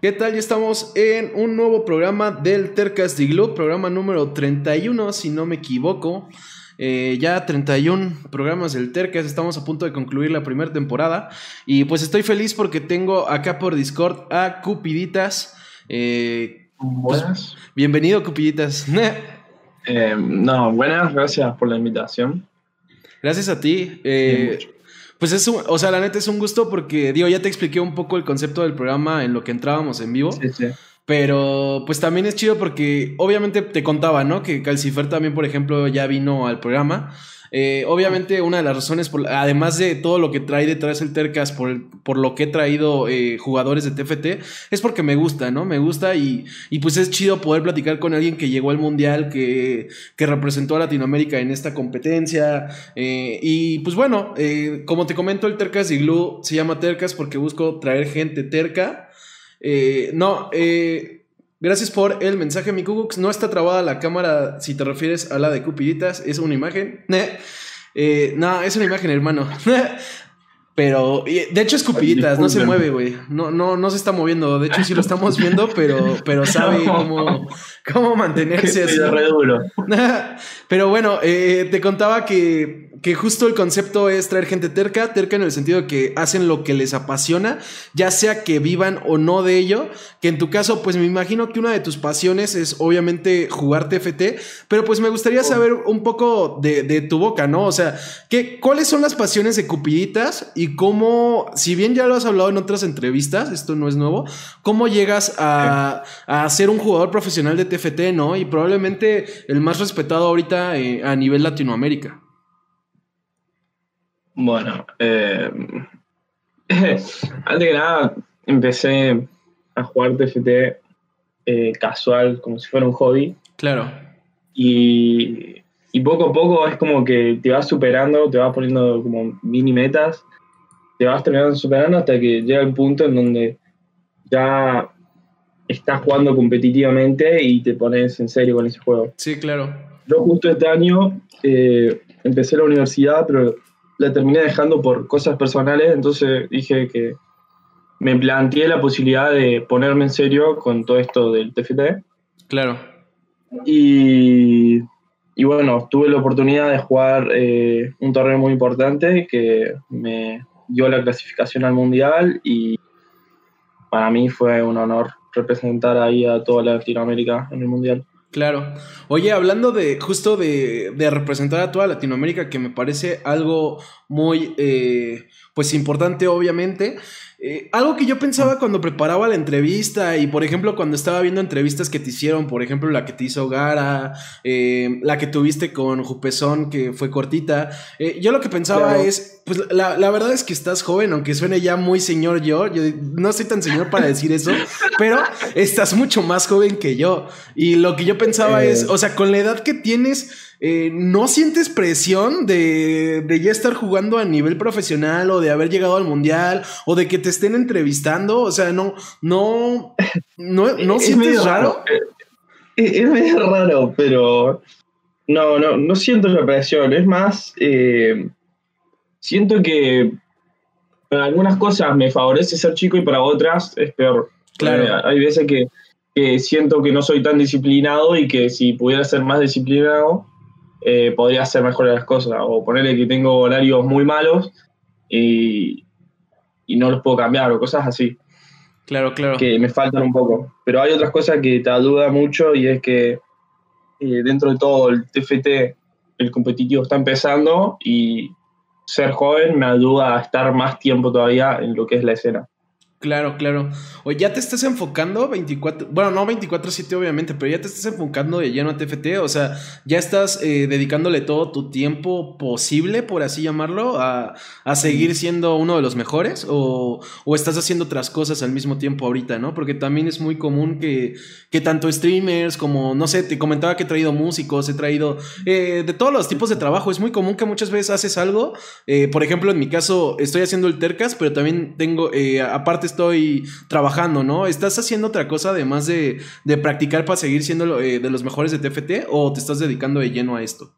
¿Qué tal? Ya estamos en un nuevo programa del Tercas de Glue, programa número 31, si no me equivoco. Eh, ya 31 programas del Tercas, estamos a punto de concluir la primera temporada. Y pues estoy feliz porque tengo acá por Discord a Cupiditas. Eh, pues, buenas. bienvenido, Cupiditas. Eh, no, buenas, gracias por la invitación. Gracias a ti. Eh, pues es un, o sea, la neta es un gusto porque, digo, ya te expliqué un poco el concepto del programa en lo que entrábamos en vivo. Sí, sí. Pero pues también es chido porque obviamente te contaba, ¿no? Que Calcifer también, por ejemplo, ya vino al programa. Eh, obviamente una de las razones, por, además de todo lo que trae detrás el Tercas, por, por lo que he traído eh, jugadores de TFT, es porque me gusta, ¿no? Me gusta y, y, pues es chido poder platicar con alguien que llegó al Mundial, que, que representó a Latinoamérica en esta competencia. Eh, y pues bueno, eh, como te comento, el Tercas Glue se llama Tercas porque busco traer gente terca. No, eh, Gracias por el mensaje, mi Kugux. No está trabada la cámara si te refieres a la de Cupiditas. Es una imagen. Eh, no, es una imagen, hermano. Pero, de hecho, es Cupiditas, no se mueve, güey. No, no, no se está moviendo. De hecho, sí lo estamos viendo, pero, pero sabe cómo, cómo mantenerse así. Pero bueno, eh, te contaba que, que justo el concepto es traer gente terca, terca en el sentido que hacen lo que les apasiona, ya sea que vivan o no de ello, que en tu caso, pues me imagino que una de tus pasiones es obviamente jugar TFT, pero pues me gustaría saber un poco de, de tu boca, ¿no? O sea, ¿qué, ¿cuáles son las pasiones de Cupiditas y cómo, si bien ya lo has hablado en otras entrevistas, esto no es nuevo, cómo llegas a, a ser un jugador profesional de TFT, ¿no? Y probablemente el más respetado ahorita eh, a nivel Latinoamérica. Bueno, eh, antes que nada, empecé a jugar TFT eh, casual, como si fuera un hobby. Claro. Y, y, poco a poco es como que te vas superando, te vas poniendo como mini metas, te vas terminando superando hasta que llega el punto en donde ya estás jugando competitivamente y te pones en serio con ese juego. Sí, claro. Yo justo este año eh, empecé la universidad, pero la terminé dejando por cosas personales, entonces dije que me planteé la posibilidad de ponerme en serio con todo esto del TFT. Claro. Y, y bueno, tuve la oportunidad de jugar eh, un torneo muy importante que me dio la clasificación al Mundial y para mí fue un honor representar ahí a toda Latinoamérica en el Mundial. Claro. Oye, hablando de justo de, de, representar a toda Latinoamérica, que me parece algo muy, eh, pues importante, obviamente. Eh, algo que yo pensaba cuando preparaba la entrevista y, por ejemplo, cuando estaba viendo entrevistas que te hicieron, por ejemplo, la que te hizo Gara, eh, la que tuviste con Jupezón, que fue cortita, yo lo que pensaba claro. es, pues la, la, verdad es que estás joven, aunque suene ya muy señor yo, yo no soy tan señor para decir eso, pero estás mucho más joven que yo. Y lo que yo pensaba es, o sea, con la edad que tienes... Eh, ¿no sientes presión de, de, ya estar jugando a nivel profesional o de haber llegado al mundial o de que te estén entrevistando? O sea, no, no, no, no es sientes raro. Es, es, medio raro, pero no, no, no siento la presión. Es más, eh, siento que para algunas cosas me favorece ser chico y para otras es peor. Claro. Eh, hay veces que, que siento que no soy tan disciplinado y que si pudiera ser más disciplinado, eh, podría hacer mejor las cosas. O ponerle que tengo horarios muy malos y, y, no los puedo cambiar o cosas así. Claro, claro. Que me faltan un poco. Pero hay otras cosas que te ayudan mucho y es que eh, dentro de todo el TFT, el competitivo está empezando y ser joven me ayuda a estar más tiempo todavía en lo que es la escena. Claro, claro. O ya te estás enfocando 24, bueno, no 24/7 obviamente, pero ya te estás enfocando de lleno a TFT, o sea, ya estás eh, dedicándole todo tu tiempo posible, por así llamarlo, a, a seguir siendo uno de los mejores, o, o, estás haciendo otras cosas al mismo tiempo ahorita, ¿no? Porque también es muy común que, que tanto streamers como, no sé, te comentaba que he traído músicos, he traído eh, de todos los tipos de trabajo, es muy común que muchas veces haces algo, eh, por ejemplo, en mi caso estoy haciendo el Tercas, pero también tengo, eh, aparte estoy trabajando, ¿no? ¿Estás haciendo otra cosa además de, de practicar para seguir siendo eh, de los mejores de TFT o te estás dedicando de lleno a esto?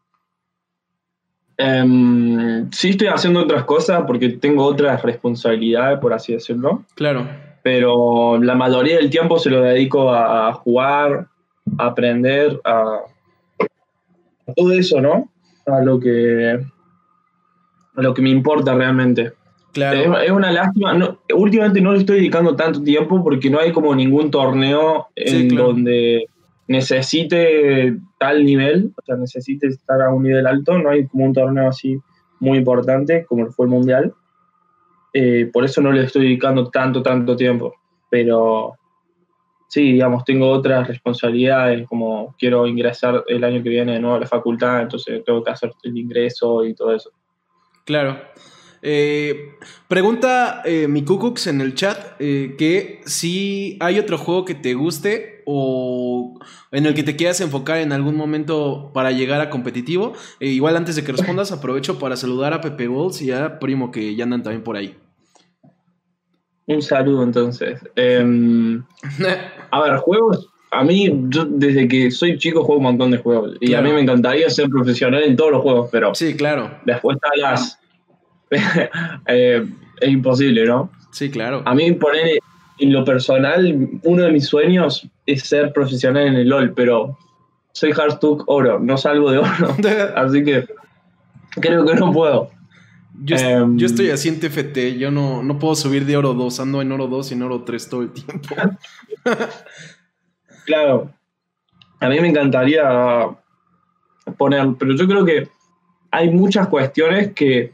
Um, sí estoy haciendo otras cosas porque tengo otras responsabilidades, por así decirlo. Claro. pero la mayoría del tiempo se lo dedico a jugar, a aprender, a, todo eso, ¿no? A lo que, a lo que me importa realmente. Claro. Es, una lástima. últimamente no le estoy dedicando tanto tiempo porque no hay como ningún torneo en donde necesite tal nivel, o sea, necesite estar a un nivel alto. No hay como un torneo así muy importante como fue el Mundial. Eh, por eso no le estoy dedicando tanto, tanto tiempo. Pero sí, digamos, tengo otras responsabilidades, como quiero ingresar el año que viene de nuevo a la facultad, entonces tengo que hacer el ingreso y todo eso. Claro. Eh, pregunta eh, mi Kukux en el chat eh, que si hay otro juego que te guste o en el que te quieras enfocar en algún momento para llegar a competitivo. igual antes de que respondas, aprovecho para saludar a Pepe Balls y a Primo que ya andan también por ahí. Un saludo entonces. Em, a ver, juegos. A mí, yo desde que soy chico juego un montón de juegos. Y a mí me encantaría ser profesional en todos los juegos, pero. Sí, claro. Después las. Eh, es imposible, ¿no? Sí, claro. A mí, poner en lo personal, uno de mis sueños es ser profesional en el LOL, pero soy Hardstuck oro, no salgo de oro. así que creo que no puedo. Em, yo, estoy así en TFT, yo no, no puedo subir de oro 2, ando en oro 2 y en oro 3 todo el tiempo. claro, a mí me encantaría poner, pero yo creo que hay muchas cuestiones que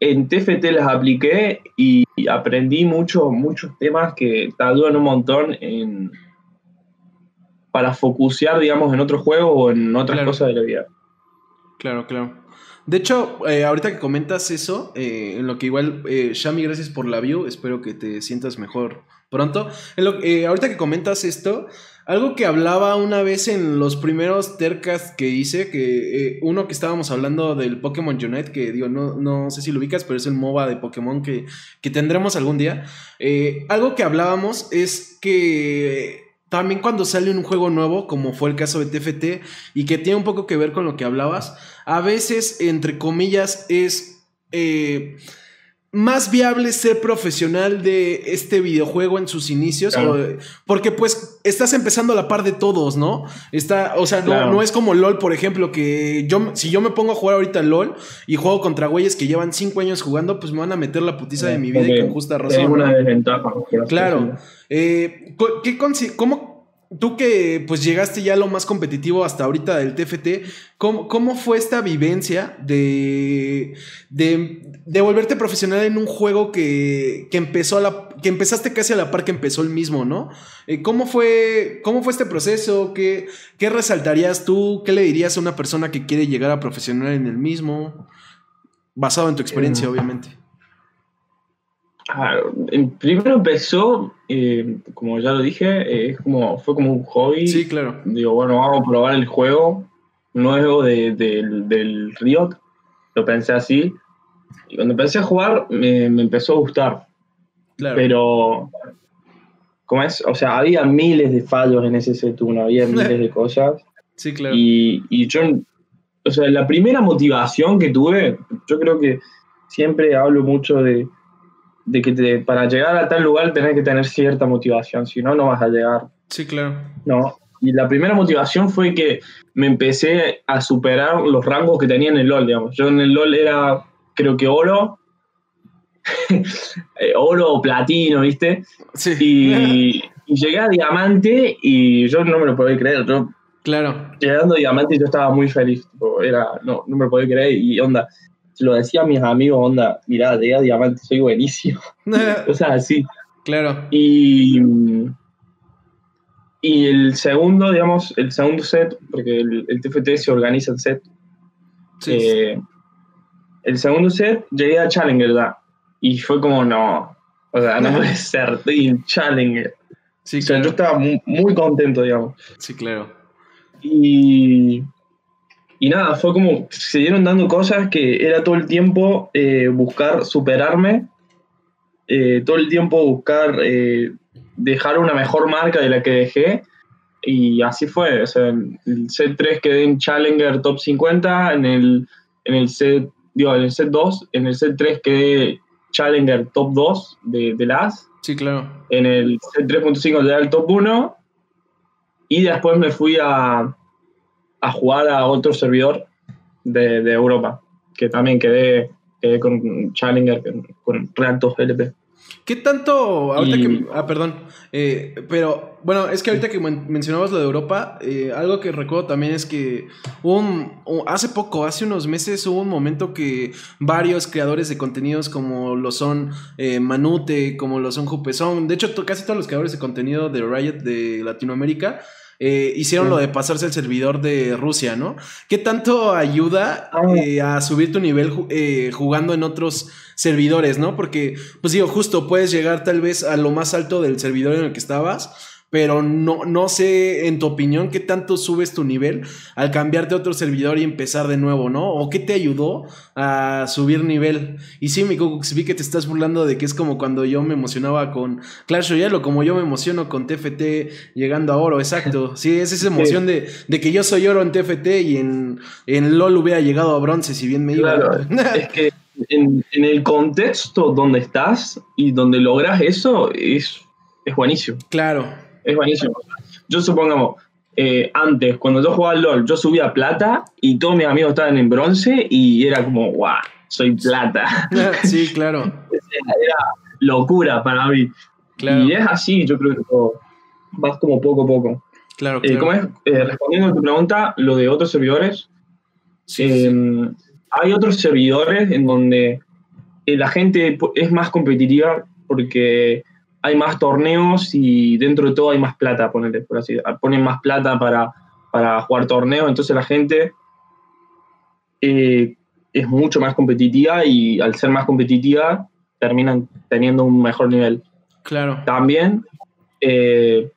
en TFT las apliqué y aprendí mucho, muchos temas que te ayudan un montón en, para focusear, digamos, en otros juegos o en otras cosas de la vida. Claro, claro. De hecho, eh, ahorita que comentas eso, eh, en lo que igual, eh, Shami, gracias por la view, espero que te sientas mejor pronto. ahorita que comentas esto, algo que hablaba una vez en los primeros tercas que hice, que uno que estábamos hablando del Pokémon Unite, que digo, no, no sé si lo ubicas, pero es el MOBA de Pokémon que, que tendremos algún día. algo que hablábamos es que también cuando sale un juego nuevo, como fue el caso de TFT, y que tiene un poco que ver con lo que hablabas, a veces, entre comillas, es eh, más viable ser profesional de este videojuego en sus inicios, porque pues estás empezando a la par de todos, ¿no? Está, o sea, no, es como LOL, por ejemplo, que yo, si yo me pongo a jugar ahorita LOL y juego contra güeyes que llevan cinco años jugando, pues me van a meter la putiza de mi vida y con justa razón. una desventaja. Claro. Eh, ¿qué, ¿Cómo Tú que pues llegaste ya a lo más competitivo hasta ahorita del TFT, ¿cómo, fue esta vivencia de, de, volverte profesional en un juego que, empezó a la, que empezaste casi a la par que empezó el mismo, ¿no? Eh, ¿Cómo fue, cómo fue este proceso? ¿Qué, ¿Qué resaltarías tú? ¿Qué le dirías a una persona que quiere llegar a profesional en el mismo? Basado en tu experiencia, eh, obviamente. Ah, primero empezó, eh, como ya lo dije, como, fue como un hobby. Sí, claro. Digo, bueno, vamos a probar el juego nuevo del Riot. Lo pensé así. Y cuando empecé a jugar, me, empezó a gustar. Claro. Pero, ¿cómo es? O sea, había miles de fallos en ese set 1, había miles de cosas. Sí, claro. Y, y yo, o sea, la primera motivación que tuve, yo creo que siempre hablo mucho de de que te, para llegar a tal lugar tenés que tener cierta motivación, si no, no vas a llegar. Sí, claro. No. Y la primera motivación fue que me empecé a superar los rangos que tenía en el LOL, digamos. Yo en el LOL era, creo que oro, eh, oro o platino, ¿viste? Sí. Y, llegué a diamante y yo no me lo podía creer. Yo, claro. Llegando a diamante yo estaba muy feliz. Era, no, no me lo podía creer y onda lo decía a mis amigos, onda, mirá, de diamante, soy buenísimo. o sea, así. Claro. Y, y el segundo, digamos, el segundo set, porque el, TFT se organiza el set. Sí. Eh, el segundo set llegué a Challenger, ¿verdad? Y fue como, no, o sea, no puede ser, en Challenger. Sí, o sea, yo estaba muy, muy contento, digamos. Sí, claro. Y y nada, fue como, se dieron dando cosas que era todo el tiempo eh, buscar superarme, eh, todo el tiempo buscar eh, dejar una mejor marca de la que dejé. Y así fue. O sea, en el set 3 quedé en Challenger Top 50, en el, en el set, digo, en el set 2, en el set 3 quedé Challenger Top 2 de, de las. Sí, claro. En el 3.5 era el top 1. Y después me fui a, a jugar a otro servidor de, de Europa, que también quedé, quedé con Challenger, con 2 LP. ¿Qué tanto, ahorita que, ah, perdón, eh, pero bueno, es que ahorita que mencionabas lo de Europa, eh, algo que recuerdo también es que un, hace poco, hace unos meses, hubo un momento que varios creadores de contenidos como lo son eh, Manute, como lo son Jupesón, de hecho casi todos los creadores de contenido de Riot de Latinoamérica, eh, hicieron lo de pasarse el servidor de Rusia, ¿no? ¿Qué tanto ayuda eh, a subir tu nivel eh, jugando en otros servidores, ¿no? Porque, pues digo, justo puedes llegar tal vez a lo más alto del servidor en el que estabas pero no, no sé, en tu opinión, qué tanto subes tu nivel al cambiarte a otro servidor y empezar de nuevo, ¿no? ¿O qué te ayudó a subir nivel? Y sí, mi vi que te estás burlando de que es como cuando yo me emocionaba con Clash Royale o como yo me emociono con TFT llegando a oro, exacto. Sí, es esa emoción de, que yo soy oro en TFT y en, en LOL hubiera llegado a bronce, si bien me iba. Claro, es que en, en el contexto donde estás y donde logras eso es, es buenísimo. Claro es buenísimo. Yo supongamos, eh, antes, cuando yo jugaba al LOL, yo subía plata y todos mis amigos estaban en bronce y era como, guau, soy plata. Sí, claro. era locura para mí. Y es así, yo creo que todo. Vas como poco a poco. Claro, eh, claro. es? Eh, respondiendo a tu pregunta, lo de otros servidores. Em, hay otros servidores en donde la gente es más competitiva porque hay más torneos y dentro de todo hay más plata, ponele, por así Ponen más plata para, para jugar torneos, entonces la gente eh, es mucho más competitiva y al ser más competitiva terminan teniendo un mejor nivel. Claro. También, eh,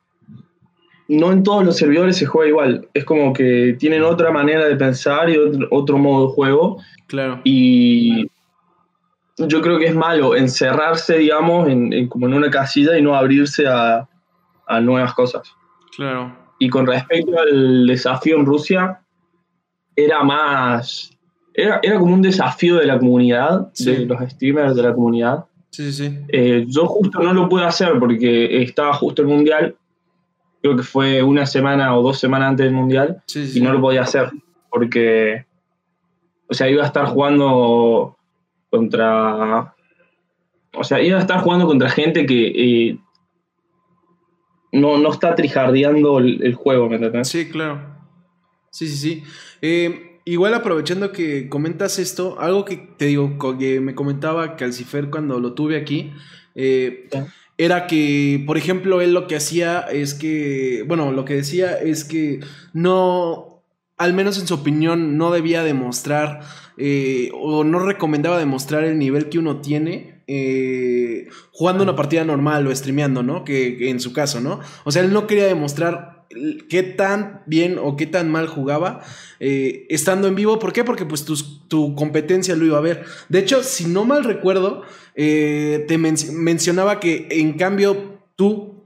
no en todos los servidores se juega igual. Es como que tienen otra manera de pensar y otro, otro modo de juego. Claro. Y yo creo que es malo encerrarse, digamos, en, como en una casilla y no abrirse a, nuevas cosas. Claro. Y con respecto al desafío en Rusia, era más. Era, como un desafío de la comunidad, de los streamers de la comunidad. Sí, sí. Eh, yo justo no lo pude hacer porque estaba justo el mundial. Creo que fue una semana o dos semanas antes del mundial. y no lo podía hacer porque. O sea, iba a estar jugando contra. O sea, iba a estar jugando contra gente que eh, no, no está trijardeando el, juego, ¿me entiendes? Sí, claro. Sí, sí, sí. Eh, igual aprovechando que comentas esto, algo que te digo, que me comentaba Calcifer cuando lo tuve aquí, eh, era que, por ejemplo, él lo que hacía es que, bueno, lo que decía es que no, al menos en su opinión, no debía demostrar eh, o no recomendaba demostrar el nivel que uno tiene eh, jugando una partida normal o streameando, ¿no? Que, en su caso, ¿no? O sea, él no quería demostrar qué tan bien o qué tan mal jugaba eh, estando en vivo. ¿Por qué? Porque pues tu, competencia lo iba a ver. De hecho, si no mal recuerdo, te mencionaba que en cambio tú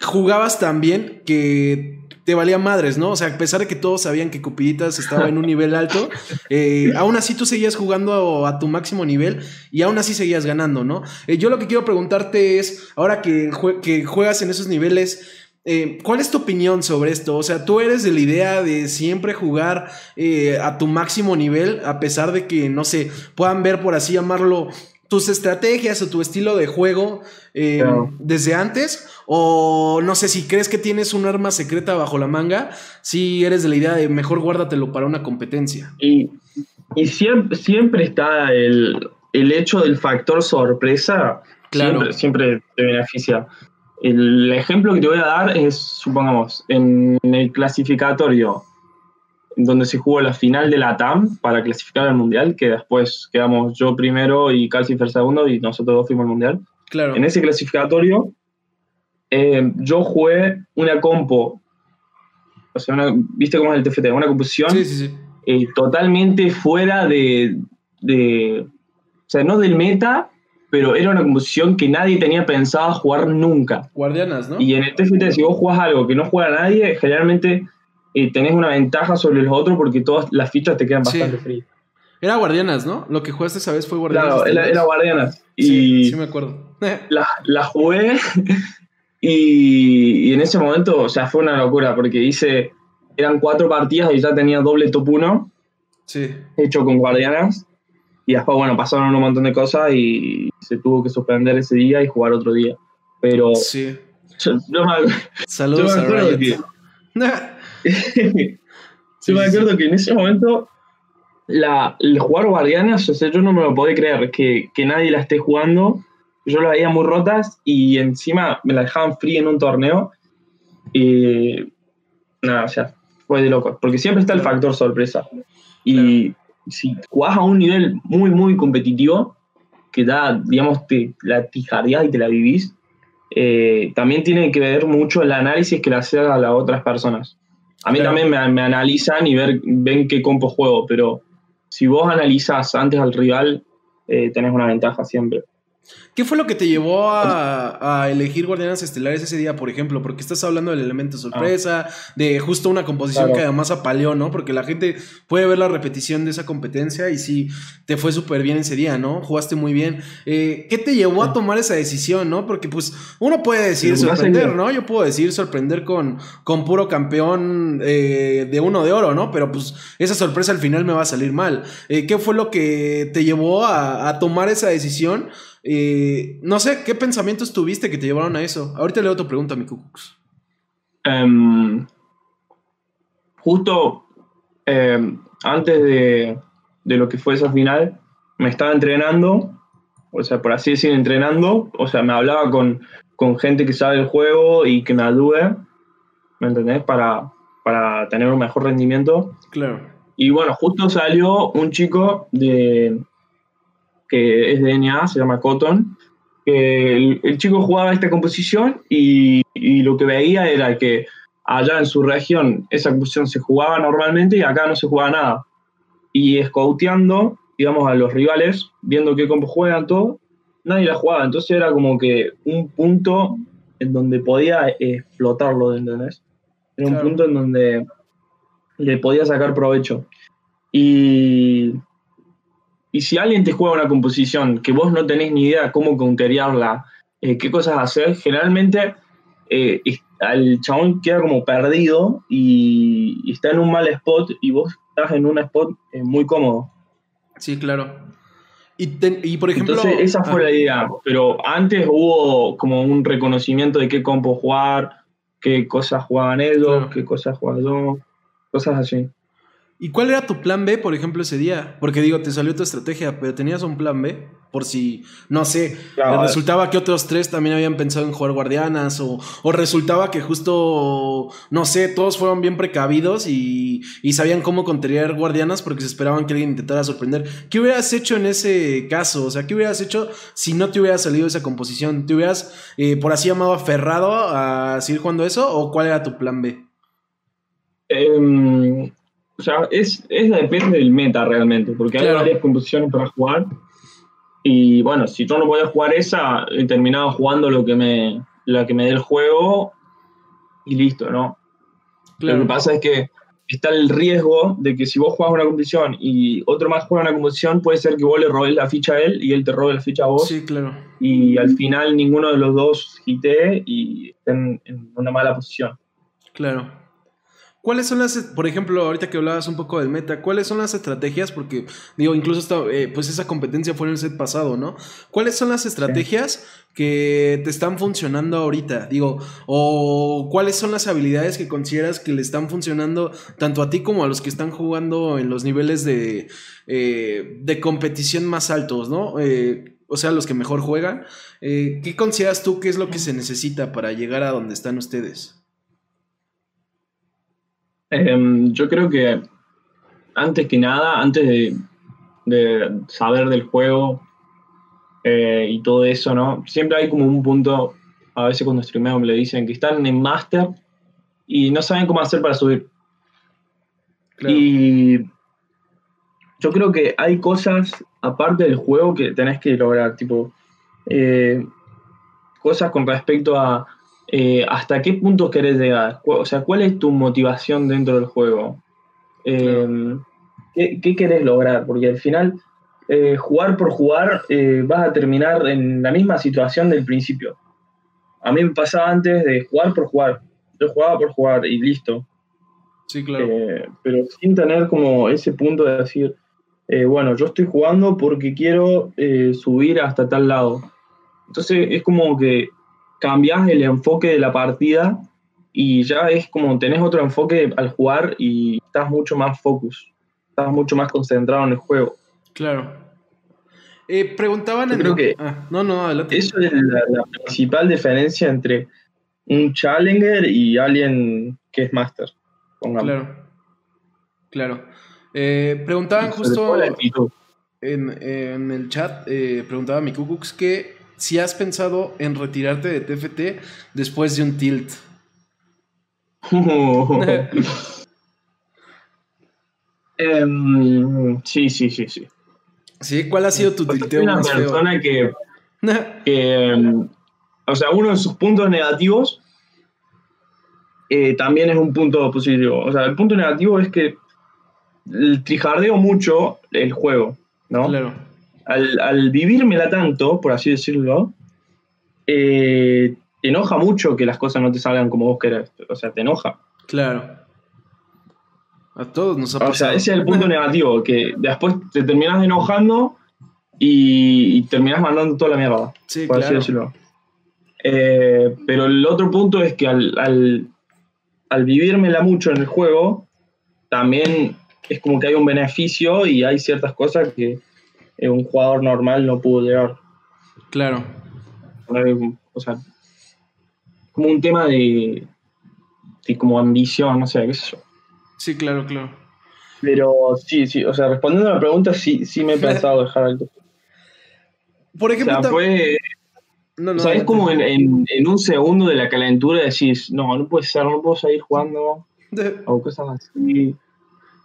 jugabas tan bien que te valía madres, ¿no? O sea, a pesar de que todos sabían que Cupiditas estaba en un nivel alto, eh, aún así tú seguías jugando a, tu máximo nivel y aún así seguías ganando, ¿no? Eh, yo lo que quiero preguntarte es, ahora que, juegas en esos niveles, eh, ¿Cuál es tu opinión sobre esto? O sea, tú eres de la idea de siempre jugar a tu máximo nivel, a pesar de que, no sé, puedan ver, por así llamarlo, tus estrategias o tu estilo de juego desde antes, o no sé, si crees que tienes un arma secreta bajo la manga, si eres de la idea de mejor guárdatelo para una competencia. Y, siempre, siempre está el, hecho del factor sorpresa, claro. siempre, te beneficia. El ejemplo que te voy a dar es, supongamos, en el clasificatorio, donde se jugó la final de la TAM para clasificar al Mundial, que después quedamos yo primero y Calcifer segundo y nosotros dos fuimos al Mundial. Claro. En ese clasificatorio eh, yo jugué una compo, o sea, ¿viste cómo es el TFT? Una composición eh, totalmente fuera de, de, o sea, no del meta, pero era una composición que nadie tenía pensado jugar nunca. Guardianas, ¿no? Y en el TFT, si vos jugás algo que no juega nadie, generalmente eh, tenés una ventaja sobre los otros porque todas las fichas te quedan bastante frías. Era Guardianas, ¿no? Lo que jugaste esa vez fue Guardianas. Claro, era, era Guardianas. Y sí, sí me acuerdo. la, la jugué y, y, en ese momento, o sea, fue una locura porque hice, eran cuatro partidas y ya tenía doble top 1. Sí. Hecho con Guardianas. Y después, bueno, pasaron un montón de cosas y se tuvo que suspender ese día y jugar otro día. Pero. Sí. Yo, yo Saludos yo a Riot. que. Sí, me acuerdo que en ese momento. La, el jugar Guardianas, o sea, yo no me lo podía creer que, que nadie la esté jugando. Yo las veía muy rotas y encima me la dejaban free en un torneo. Y. Nada, o sea, fue de loco. Porque siempre está el factor sorpresa. Y si jugás a un nivel muy, muy competitivo, que da, digamos, te la tijardeás y te la vivís, eh, también tiene que ver mucho el análisis que le haces a las otras personas. A mí Claro. también me, me analizan y ver, ven qué compo juego, pero si vos analizás antes al rival, eh, tenés una ventaja siempre. ¿Qué fue lo que te llevó a, a elegir Guardianes Estelares ese día, por ejemplo? Porque estás hablando del elemento sorpresa, de justo una composición Claro. que además apaleó, ¿no? Porque la gente puede ver la repetición de esa competencia y sí, te fue súper bien ese día, ¿no? Jugaste muy bien. Eh, ¿Qué te llevó a tomar esa decisión, no? Porque pues uno puede decir sorprender, ¿no? Yo puedo decir sorprender con, con puro campeón eh, de uno de oro, ¿no? Pero pues esa sorpresa al final me va a salir mal. Eh, ¿Qué fue lo que te llevó a, a tomar esa decisión? Eh, no sé, ¿qué pensamientos tuviste que te llevaron a eso? Ahorita leo tu pregunta, mi Cucux. Em, justo em, antes de, de lo que fue esa final, me estaba entrenando, o sea, por así decir, entrenando, o sea, me hablaba con, con gente que sabe el juego y que me ayude, ¿me entendés? Para, para tener un mejor rendimiento. Claro. Y bueno, justo salió un chico de que es de NA, se llama Cotton, que el, el chico jugaba esta composición y, y lo que veía era que allá en su región esa composición se jugaba normalmente y acá no se jugaba nada. Y scouteando, digamos, a los rivales, viendo qué compo juegan, todo, nadie la jugaba. Entonces era como que un punto en donde podía eh, explotarlo, ¿entendés? Era un Claro. punto en donde le podía sacar provecho. Y, y si alguien te juega una composición que vos no tenés ni idea cómo counterearla, eh, qué cosas hacer, generalmente eh, el chabón queda como perdido y, y está en un mal spot y vos estás en un spot eh, muy cómodo. Sí, claro. Y, te- y por ejemplo. Entonces esa fue ah, la idea, pero antes hubo como un reconocimiento de qué compo jugar, qué cosas jugaban ellos, Claro. qué cosas jugaba yo, cosas así. ¿Y cuál era tu plan B, por ejemplo, ese día? Porque digo, te salió tu estrategia, pero tenías un plan B por si, no sé, Claro, resultaba que otros tres también habían pensado en jugar guardianas o, o resultaba que justo, no sé, todos fueron bien precavidos y, y sabían cómo contener guardianas porque se esperaban que alguien intentara sorprender. ¿Qué hubieras hecho en ese caso? O sea, ¿qué hubieras hecho si no te hubiera salido esa composición? ¿Te hubieras, eh, por así llamado, aferrado a seguir jugando eso o cuál era tu plan B? Em, o sea, es, es depende del meta realmente, porque hay Claro. varias composiciones para jugar. Y bueno, si yo no podía jugar esa, he terminado jugando lo que me, la que me dé el juego y listo, ¿no? Lo que pasa es que está el riesgo de que si vos juegas una composición y otro más juega una composición, puede ser que vos le robes la ficha a él y él te robe la ficha a vos. Sí, claro. Y al final ninguno de los dos hitee y estén en una mala posición. Claro. ¿Cuáles son las, por ejemplo, ahorita que hablabas un poco del meta, cuáles son las estrategias? Porque, digo, incluso esta, eh, pues esa competencia fue en el set pasado, ¿no? ¿Cuáles son las estrategias que te están funcionando ahorita? Digo, o cuáles son las habilidades que consideras que le están funcionando tanto a ti como a los que están jugando en los niveles de, eh, de competición más altos, ¿no? Eh, o sea, los que mejor juegan. Eh, ¿Qué consideras tú que es lo que se necesita para llegar a donde están ustedes? Em, yo creo que antes que nada, antes de, de saber del juego eh, y todo eso, ¿no? Siempre hay como un punto, a veces cuando streameo me lo dicen, que están en Master y no saben cómo hacer para subir. Claro. Y yo creo que hay cosas, aparte del juego, que tenés que lograr, tipo, eh, cosas con respecto a eh, hasta qué punto querés llegar. O sea, ¿cuál es tu motivación dentro del juego? Eh, qué, querés lograr, porque al final eh, jugar por jugar vas a terminar en la misma situación del principio. A mí me pasaba antes de jugar por jugar. Yo jugaba por jugar y listo. Sí, claro. Pero sin tener como ese punto de decir, bueno, yo estoy jugando porque quiero subir hasta tal lado. Entonces es como que cambias el enfoque de la partida y ya es como tenés otro enfoque al jugar y estás mucho más focus, estás mucho más concentrado en el juego. Claro. Eh, preguntaban en... Creo que ah, no, no, adelante. Eso es la, principal diferencia entre un Challenger y alguien que es Master. Claro. Claro. Eh, preguntaban justo en, en, el chat, eh, preguntaba mi Kukux que si has pensado en retirarte de TFT después de un tilt. Em, sí, sí, sí, sí. Sí, ¿cuál ha sido tu tilteo una persona que, em, o sea, uno de sus puntos negativos eh, también es un punto positivo. O sea, el punto negativo es que trijardeo mucho el juego, ¿no? Claro. Al, al vivírmela tanto, por así decirlo, eh, te enoja mucho que las cosas no te salgan como vos querés. O sea, te enoja. Claro. A todos nos ha pasado. O sea, ese es el punto negativo, que después te terminas enojando y, terminas mandando toda la mierda. Sí, por así decirlo. Eh, pero el otro punto es que al, al, al vivírmela mucho en el juego, también es como que hay un beneficio y hay ciertas cosas que un jugador normal no pudo llegar. Claro. O sea, como un tema de, de como ambición, no sé, qué sé yo. Sí, claro, claro. Pero sí, sí, o sea, respondiendo a la pregunta, sí, sí me he pensado dejar alto. Por ejemplo, o sea, fue. No, no, o sea, es como en, en, un segundo de la calentura decís, no, no puede ser, no puedo seguir jugando. o cosas así.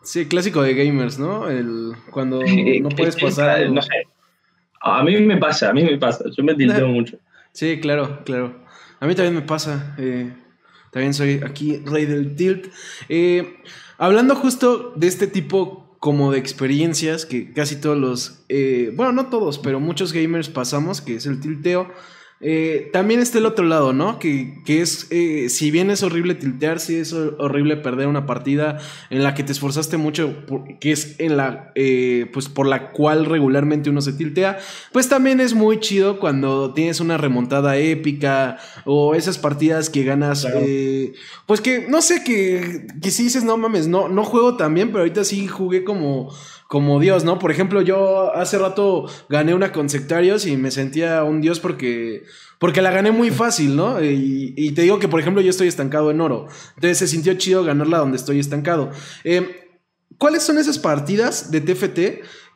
Sí, clásico de gamers, ¿no? El, cuando no puedes pasar. No sé. A mí me pasa, a mí me pasa. Yo me tilteo mucho. Sí, claro, claro. A mí también me pasa. Eh, también soy aquí rey del tilt. Eh, hablando justo de este tipo como de experiencias que casi todos los, eh, bueno, no todos, pero muchos gamers pasamos, que es el tilteo. Eh, también está el otro lado, ¿no? Que, es, eh, si bien es horrible tiltear, si es horrible perder una partida en la que te esforzaste mucho, que es en la, eh, pues por la cual regularmente uno se tiltea, pues también es muy chido cuando tienes una remontada épica o esas partidas que ganas, pues que, no sé, que, que si dices, no mames, no, no juego tan bien, pero ahorita sí jugué como como Dios, ¿no? Por ejemplo, yo hace rato gané una con sectarios y me sentía un Dios porque, porque la gané muy fácil, ¿no? Y, te digo que, por ejemplo, yo estoy estancado en oro. Entonces se sintió chido ganarla donde estoy estancado. Eh, ¿Cuáles son esas partidas de TFT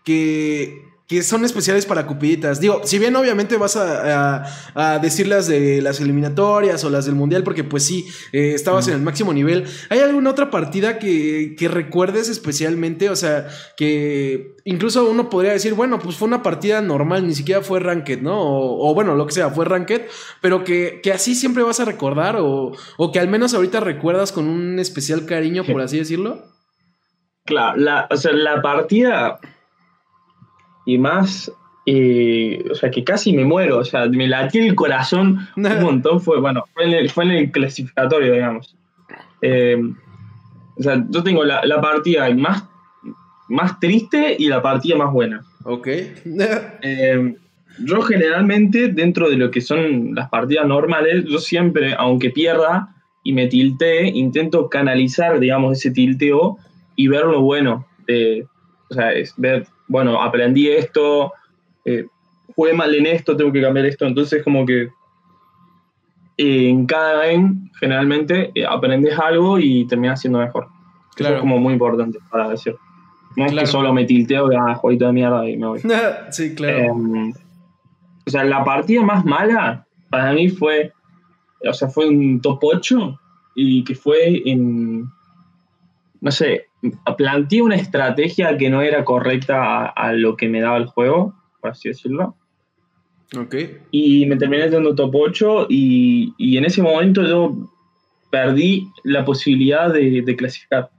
que, que son especiales para Cupiditas. Digo, si bien obviamente vas a, a, decir las de las eliminatorias o las del Mundial, porque pues sí, eh, estabas en el máximo nivel, ¿hay alguna otra partida que, que, recuerdes especialmente? O sea, que incluso uno podría decir, bueno, pues fue una partida normal, ni siquiera fue Ranked, ¿no? O, bueno, lo que sea, fue Ranked, pero que, que, así siempre vas a recordar o, o, que al menos ahorita recuerdas con un especial cariño, por así decirlo. Claro, la, o sea, la partida y más, eh, o sea, que casi me muero, o sea, me latió el corazón un montón, fue, bueno, fue en el, fue en el clasificatorio, digamos. Eh, o sea, yo tengo la, la, partida más, más triste y la partida más buena. Ok. Eh, yo generalmente, dentro de lo que son las partidas normales, yo siempre, aunque pierda y me tiltee, intento canalizar, digamos, ese tilteo y ver lo bueno. De, o sea, es ver bueno, aprendí esto, eh, jugué mal en esto, tengo que cambiar esto. Entonces, como que eh, en cada game, generalmente, eh, aprendes algo y terminas siendo mejor. Claro. Eso es como muy importante para decir. No es que solo me tilteo y ah, jueguito de mierda y me voy. sí, claro. Em, o sea, la partida más mala para mí fue, o sea, fue un top 8 y que fue en, no sé, planteé una estrategia que no era correcta a, lo que me daba el juego, por así decirlo. Ok. Y me terminé dando top 8 y, y, en ese momento yo perdí la posibilidad de, clasificar.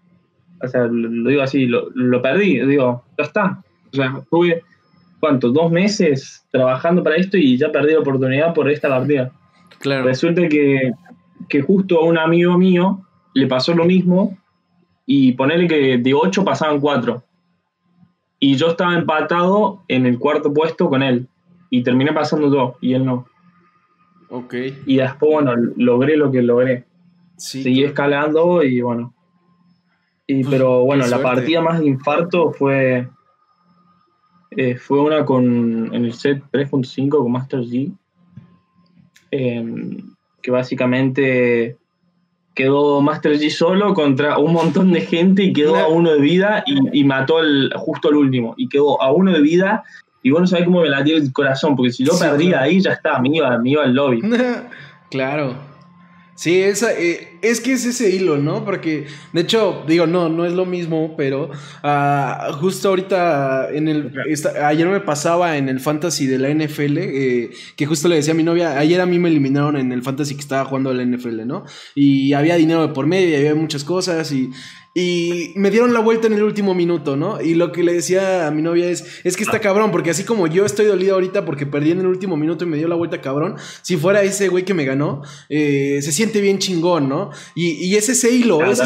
O sea, lo, digo así, lo, lo, perdí, digo, ya está. O sea, tuve, ¿cuánto? Dos meses trabajando para esto y ya perdí la oportunidad por esta partida. Claro. Resulta que, que justo a un amigo mío le pasó lo mismo y ponerle que de 8 pasaban 4. Y yo estaba empatado en el cuarto puesto con él. Y terminé pasando yo y él no. Ok. Y después, bueno, logré lo que logré. Sí, Seguí escalando y bueno. Y, pero bueno, la partida más de infarto fue. Eh, fue una con. en el set 3.5 con Master G. Em, que básicamente quedó Master G solo contra un montón de gente y quedó a uno de vida y, mató justo al último. Y quedó a uno de vida y bueno, sabés cómo me latía el corazón, porque si yo perdía ahí ya está, me iba, me iba al lobby. claro. Sí, esa, eh, es que es ese hilo, ¿no? Porque, de hecho, digo, no, no es lo mismo, pero uh, justo ahorita, en el, ayer me pasaba en el fantasy de la NFL, eh, que justo le decía a mi novia, ayer a mí me eliminaron en el fantasy que estaba jugando la NFL, ¿no? Y había dinero de por medio, y había muchas cosas, y y me dieron la vuelta en el último minuto, ¿no? Y lo que le decía a mi novia es, es que está cabrón, porque así como yo estoy dolido ahorita porque perdí en el último minuto y me dio la vuelta cabrón, si fuera ese güey que me ganó, eh, se siente bien chingón, ¿no? Y, y es ese hilo, es,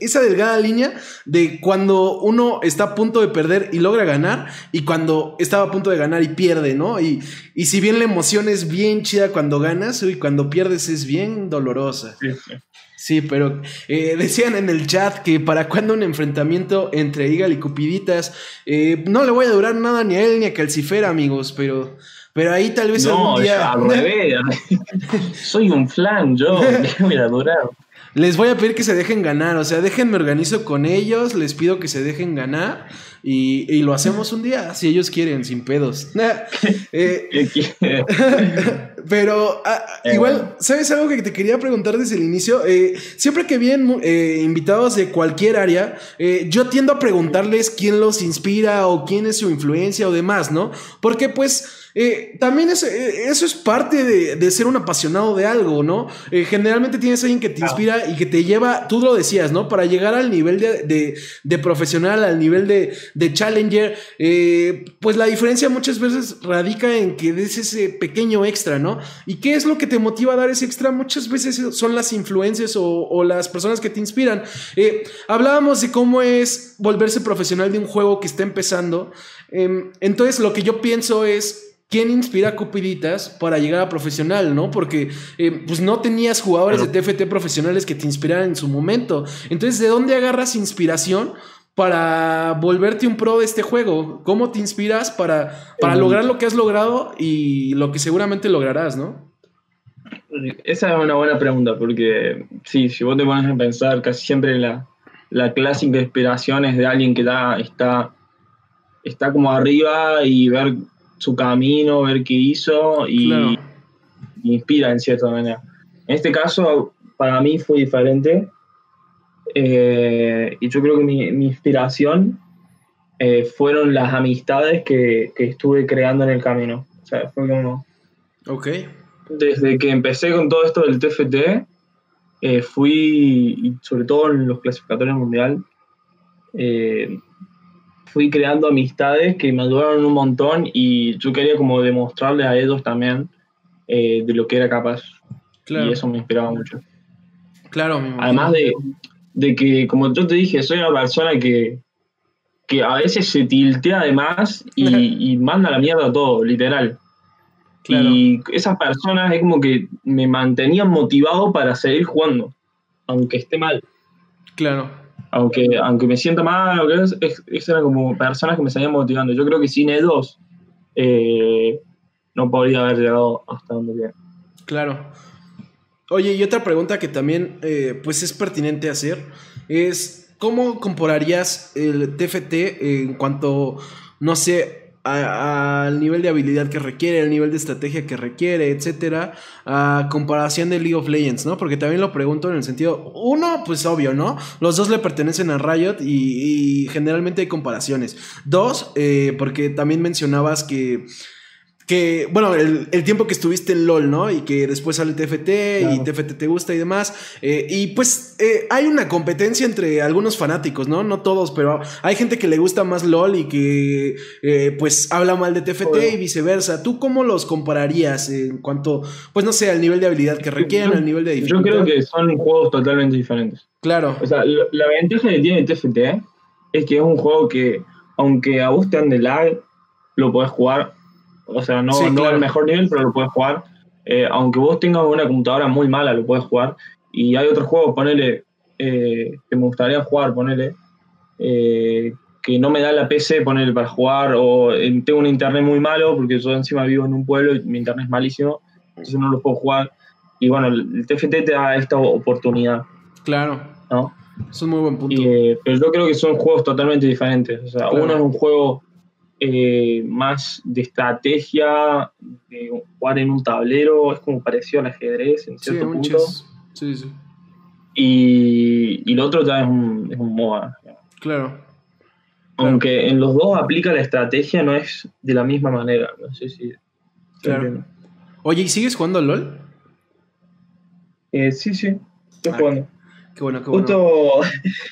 esa delgada línea de cuando uno está a punto de perder y logra ganar, y cuando estaba a punto de ganar y pierde, ¿no? Y, y si bien la emoción es bien chida cuando ganas, y cuando pierdes es bien dolorosa. Sí, sí. Sí, pero eh, decían en el chat que para cuando un enfrentamiento entre Igal y Cupiditas, eh, no le voy a durar nada ni a él ni a Calcifera, amigos, pero, pero ahí tal vez no, algún día... Soy un flan, yo, voy a durar. Les voy a pedir que se dejen ganar, o sea, déjenme organizo con ellos, les pido que se dejen ganar y, y lo hacemos un día, si ellos quieren, sin pedos. eh, Pero ah, eh, igual, ¿sabes algo que te quería preguntar desde el inicio? Eh, siempre que vienen eh, invitados de cualquier área, yo tiendo a preguntarles quién los inspira o quién es su influencia o demás, ¿no? Porque pues eh, también eh, eso es parte de, ser un apasionado de algo, ¿no? Eh, generalmente tienes a alguien que te inspira y que te lleva, tú lo decías, ¿no? Para llegar al nivel de, profesional, al nivel de, challenger, pues la diferencia muchas veces radica en que des ese pequeño extra, ¿no? ¿Y qué es lo que te motiva a dar ese extra? Muchas veces son las influencias o, o las personas que te inspiran. hablábamos de cómo es volverse profesional de un juego que está empezando. Em, entonces, lo que yo pienso es ¿Quién inspira a Cupiditas para llegar a profesional, no? Porque eh, pues no tenías jugadores de TFT profesionales que te inspiraran en su momento. Entonces, ¿de dónde agarras inspiración para volverte un pro de este juego? ¿Cómo te inspiras para, para lograr lo que has logrado y lo que seguramente lograrás, no? Esa es una buena pregunta, porque sí, si vos te pones a pensar, casi siempre la, la clásica inspiración es de alguien que da, está, está como arriba y ver su camino, ver qué hizo y, inspira en cierta manera. En este caso, para mí fue diferente eh, y yo creo que mi, inspiración eh, fueron las amistades que, estuve creando en el camino. O sea, fue como... Ok. Desde que empecé con todo esto del TFT, eh, fui, sobre todo en los clasificatorios mundial, fui creando amistades que me ayudaron un montón y yo quería como demostrarle a ellos también eh, de lo que era capaz. Y eso me inspiraba mucho. Claro, Además de, de, que, como yo te dije, soy una persona que, que a veces se tiltea además y, y manda la mierda todo, literal. Y esas personas es como que me mantenían motivado para seguir jugando, aunque esté mal. Claro aunque, aunque me sienta mal, es, eran como personas que me seguían motivando. Yo creo que sin ellos eh, no podría haber llegado hasta donde llegué. Claro. Oye, y otra pregunta que también eh, pues es pertinente hacer es, ¿cómo compararías el TFT en cuanto, no sé, al nivel de habilidad que requiere, el nivel de estrategia que requiere, etcétera, a comparación de League of Legends, ¿no? Porque también lo pregunto en el sentido, uno, pues obvio, ¿no? Los dos le pertenecen a Riot y, generalmente hay comparaciones. Dos, eh, porque también mencionabas que que, bueno, el, tiempo que estuviste en LOL, ¿no? Y que después sale TFT y TFT te gusta y demás. Eh, y pues eh, hay una competencia entre algunos fanáticos, ¿no? No todos, pero hay gente que le gusta más LOL y que eh, pues habla mal de TFT y viceversa. ¿Tú cómo los compararías en cuanto, pues no sé, al nivel de habilidad que requieren, al nivel de dificultad? Yo creo que son juegos totalmente diferentes. Claro. O sea, la ventaja que tiene TFT es que es un juego que, aunque a vos te ande lag, lo podés jugar o sea, no, no al mejor nivel, pero lo puedes jugar. Eh, aunque vos tengas una computadora muy mala, lo puedes jugar. Y hay otros juegos, ponele, eh, que me gustaría jugar, ponele, eh, que no me da la PC, ponele, para jugar, o tengo un internet muy malo, porque yo encima vivo en un pueblo y mi internet es malísimo, entonces no lo puedo jugar. Y bueno, el TFT te da esta oportunidad. Claro. ¿no? Es un muy buen punto. pero yo creo que son juegos totalmente diferentes. O sea, uno es un juego eh, más de estrategia, de jugar en un tablero, es como parecido al ajedrez en cierto punto. Sí, sí. Y, y, lo otro ya es un, es un MOA. Claro. Aunque en los dos aplica la estrategia, no es de la misma manera. No sé si. Claro. Oye, ¿y sigues jugando al LOL? Eh, sí, sí, estoy ah, jugando. Qué bueno, qué bueno. Justo,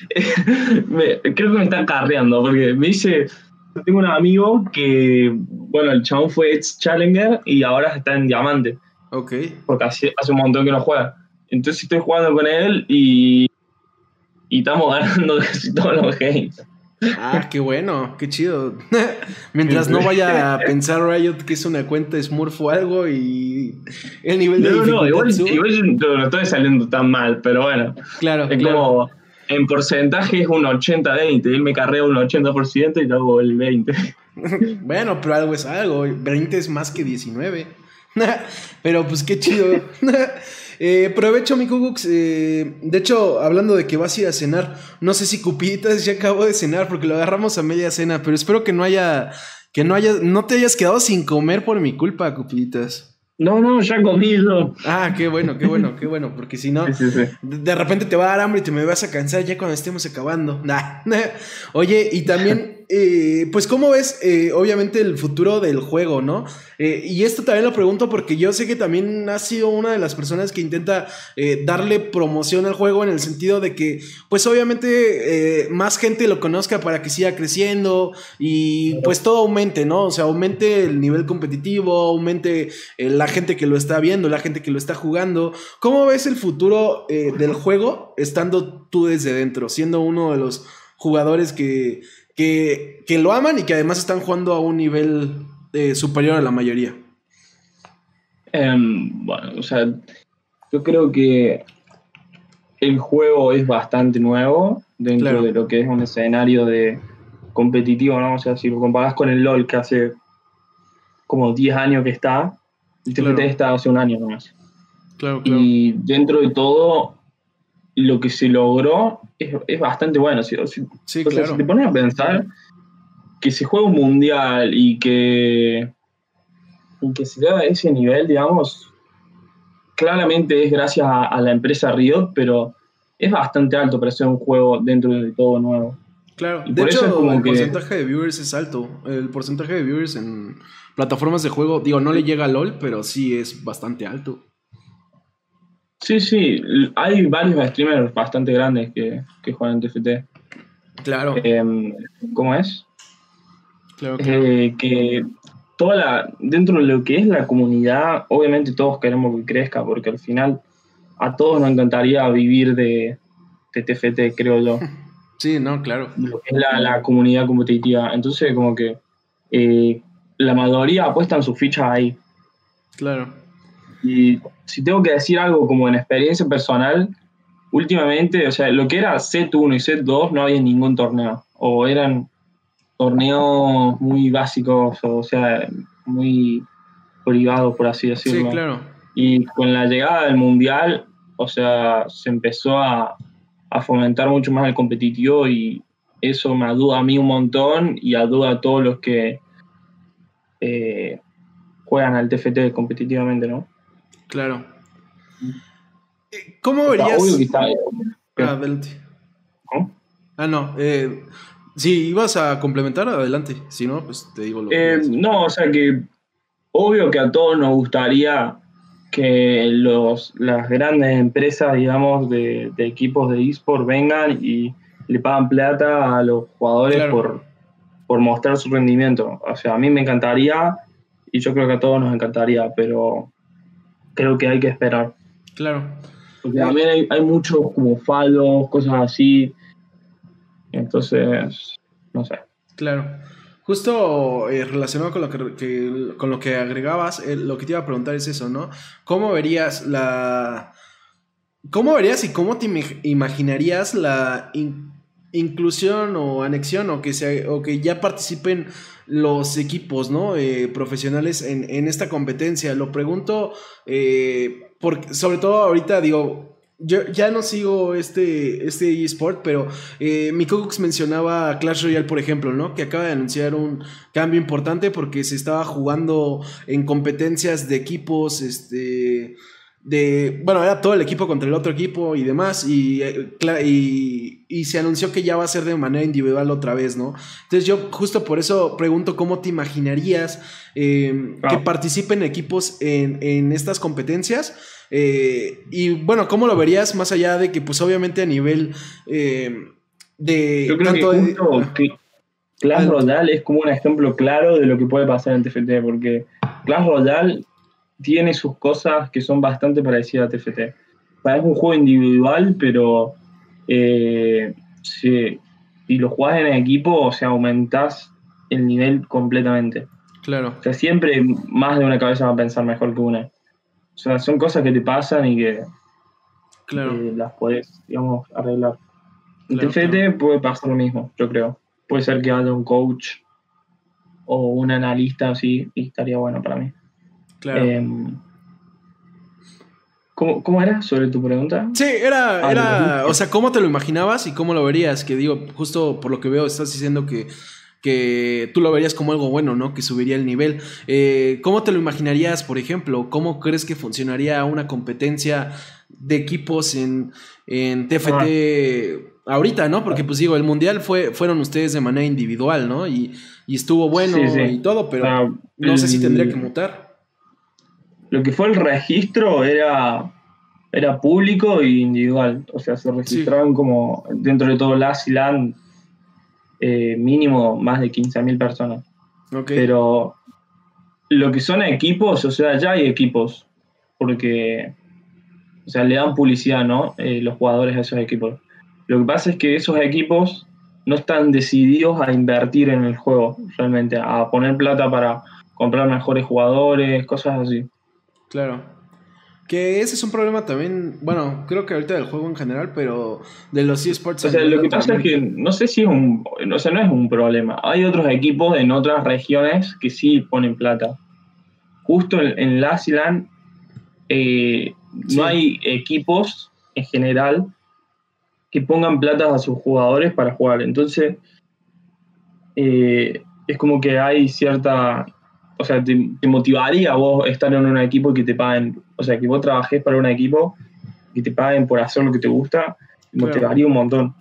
creo que me están carreando porque me dice, tengo un amigo que, bueno, el chabón fue ex Challenger y ahora está en Diamante. Ok. Porque hace, hace un montón que no juega. Entonces estoy jugando con él y, y estamos ganando casi todos los games. Ah, qué bueno, qué chido. Mientras no vaya a pensar Riot que es una cuenta Smurf o algo y el nivel de. No, no, igual, igual, no estoy saliendo tan mal, pero bueno. Claro. Es como en porcentaje es un 80-20. Él me carrea un 80% y hago el 20%. bueno, pero algo es algo. 20 es más que 19. pero pues qué chido. eh, provecho, mi Kugux. Eh, de hecho, hablando de que vas a ir a cenar, no sé si Cupiditas ya acabó de cenar porque lo agarramos a media cena, pero espero que no haya. Que no haya. No te hayas quedado sin comer por mi culpa, Cupiditas. No, no, ya comido. Ah, qué bueno, qué bueno, qué bueno, porque si no, de repente te va a dar hambre y te me vas a cansar ya cuando estemos acabando. Nah. Oye, y también eh, pues cómo ves, eh, obviamente, el futuro del juego, ¿no? Eh, y esto también lo pregunto porque yo sé que también has sido una de las personas que intenta darle promoción al juego en el sentido de que, pues obviamente, más gente lo conozca para que siga creciendo y pues todo aumente, ¿no? O sea, aumente el nivel competitivo, aumente la gente que lo está viendo, la gente que lo está jugando. ¿Cómo ves el futuro del juego estando tú desde dentro, siendo uno de los jugadores que que, lo aman y que además están jugando a un nivel eh, superior a la mayoría. Em, bueno, o sea, yo creo que el juego es bastante nuevo dentro de lo que es un escenario de competitivo, ¿no? O sea, si lo comparas con el LOL que hace como 10 años que está, el TFT está hace un año nomás. Claro, claro. Y dentro de todo, lo que se logró es, bastante bueno. Si, sí, claro. si te pones a pensar que se juega un mundial y que, que se da ese nivel, digamos, claramente es gracias a, la empresa Riot, pero es bastante alto para ser un juego dentro de todo nuevo. Claro, de hecho, el porcentaje de viewers es alto. El porcentaje de viewers en plataformas de juego, digo, no le llega a LOL, pero sí es bastante alto. Sí, sí, hay varios streamers bastante grandes que, juegan en TFT. Claro. Em, ¿Cómo es? Claro, eh, que toda la, dentro de lo que es la comunidad, obviamente todos queremos que crezca, porque al final a todos nos encantaría vivir de, TFT, creo yo. Sí, no, claro. Lo que es la, comunidad competitiva. Entonces, como que eh, la mayoría apuestan sus fichas ahí. Claro. Y si tengo que decir algo como en experiencia personal, últimamente, o sea, lo que era set 1 y set 2 no había ningún torneo. O eran torneos muy básicos, o sea, muy privados, por así decirlo. Sí, claro. Y con la llegada del mundial, o sea, se empezó a, fomentar mucho más el competitivo y eso me ayuda a mí un montón y ayuda a todos los que eh, juegan al TFT competitivamente, ¿no? Claro. Eh, ¿Cómo verías? Ah, adelante. ¿Cómo? Ah, no. Eh, si ibas a complementar, adelante. Si no, pues te digo lo eh, No, o sea que obvio que a todos nos gustaría que los, las grandes empresas, digamos, de, equipos de eSport vengan y le pagan plata a los jugadores por, por mostrar su rendimiento. O sea, a mí me encantaría y yo creo que a todos nos encantaría, pero creo que hay que esperar. Claro. Porque también hay, hay muchos como faldos, cosas así. Entonces, no sé. Claro. Justo eh, relacionado con lo que, con lo que agregabas, eh, lo que te iba a preguntar es eso, ¿no? ¿Cómo verías la... ¿Cómo verías y cómo te imaginarías la inclusión o anexión o que, sea, o que ya participen los equipos ¿no? Eh, profesionales en, en, esta competencia? Lo pregunto porque, sobre todo ahorita digo, yo ya no sigo este, este eSport, pero eh, mi mencionaba Clash Royale, por ejemplo, ¿no? Que acaba de anunciar un cambio importante porque se estaba jugando en competencias de equipos, este de, bueno, era todo el equipo contra el otro equipo y demás, y, y, se anunció que ya va a ser de manera individual otra vez, ¿no? Entonces yo justo por eso pregunto cómo te imaginarías em, que participen equipos en, en estas competencias. Eh, y bueno, ¿cómo lo verías más allá de que pues obviamente a nivel em, de... Yo creo que, Clash Royale es como un ejemplo claro de lo que puede pasar en TFT, porque Clash Royale tiene sus cosas que son bastante parecidas a TFT. Es un juego individual, pero eh, si, lo jugás en equipo, o sea, aumentás el nivel completamente. Claro. O sea, siempre más de una cabeza va a pensar mejor que una. O sea, son cosas que te pasan y que, claro. las puedes, digamos, arreglar. En TFT puede pasar lo mismo, yo creo. Puede ser que haya un coach o un analista así y estaría bueno para mí. Em, ¿cómo, era sobre tu pregunta? Sí, era, ah, era, o sea, ¿cómo te lo imaginabas y cómo lo verías? Que digo, justo por lo que veo, estás diciendo que, que tú lo verías como algo bueno, ¿no? Que subiría el nivel. Eh, ¿Cómo te lo imaginarías, por ejemplo? ¿Cómo crees que funcionaría una competencia de equipos en, en TFT? Ah. Ahorita, ¿no? Porque pues digo, el mundial fue, fueron ustedes de manera individual, ¿no? Y, estuvo bueno y todo, pero no sé si tendría que mutar lo que fue el registro era, era público e individual. O sea, se registraban como dentro de todo la eh, mínimo más de 15.000 personas. Pero lo que son equipos, o sea, ya hay equipos. Porque, o sea, le dan publicidad, ¿no? Eh, los jugadores a esos equipos. Lo que pasa es que esos equipos no están decididos a invertir en el juego, realmente, a poner plata para comprar mejores jugadores, cosas así. Claro. Que ese es un problema también, bueno, creo que ahorita del juego en general, pero de los eSports. O sea, lo que pasa es que no sé si es un, o sea, no es un problema. Hay otros equipos en otras regiones que sí ponen plata. Justo en, en eh, no hay equipos en general que pongan plata a sus jugadores para jugar. Entonces, eh, es como que hay cierta o sea, te, motivaría a vos estar en un equipo y que te paguen, o sea, que vos trabajes para un equipo y te paguen por hacer lo que te gusta, te motivaría un montón.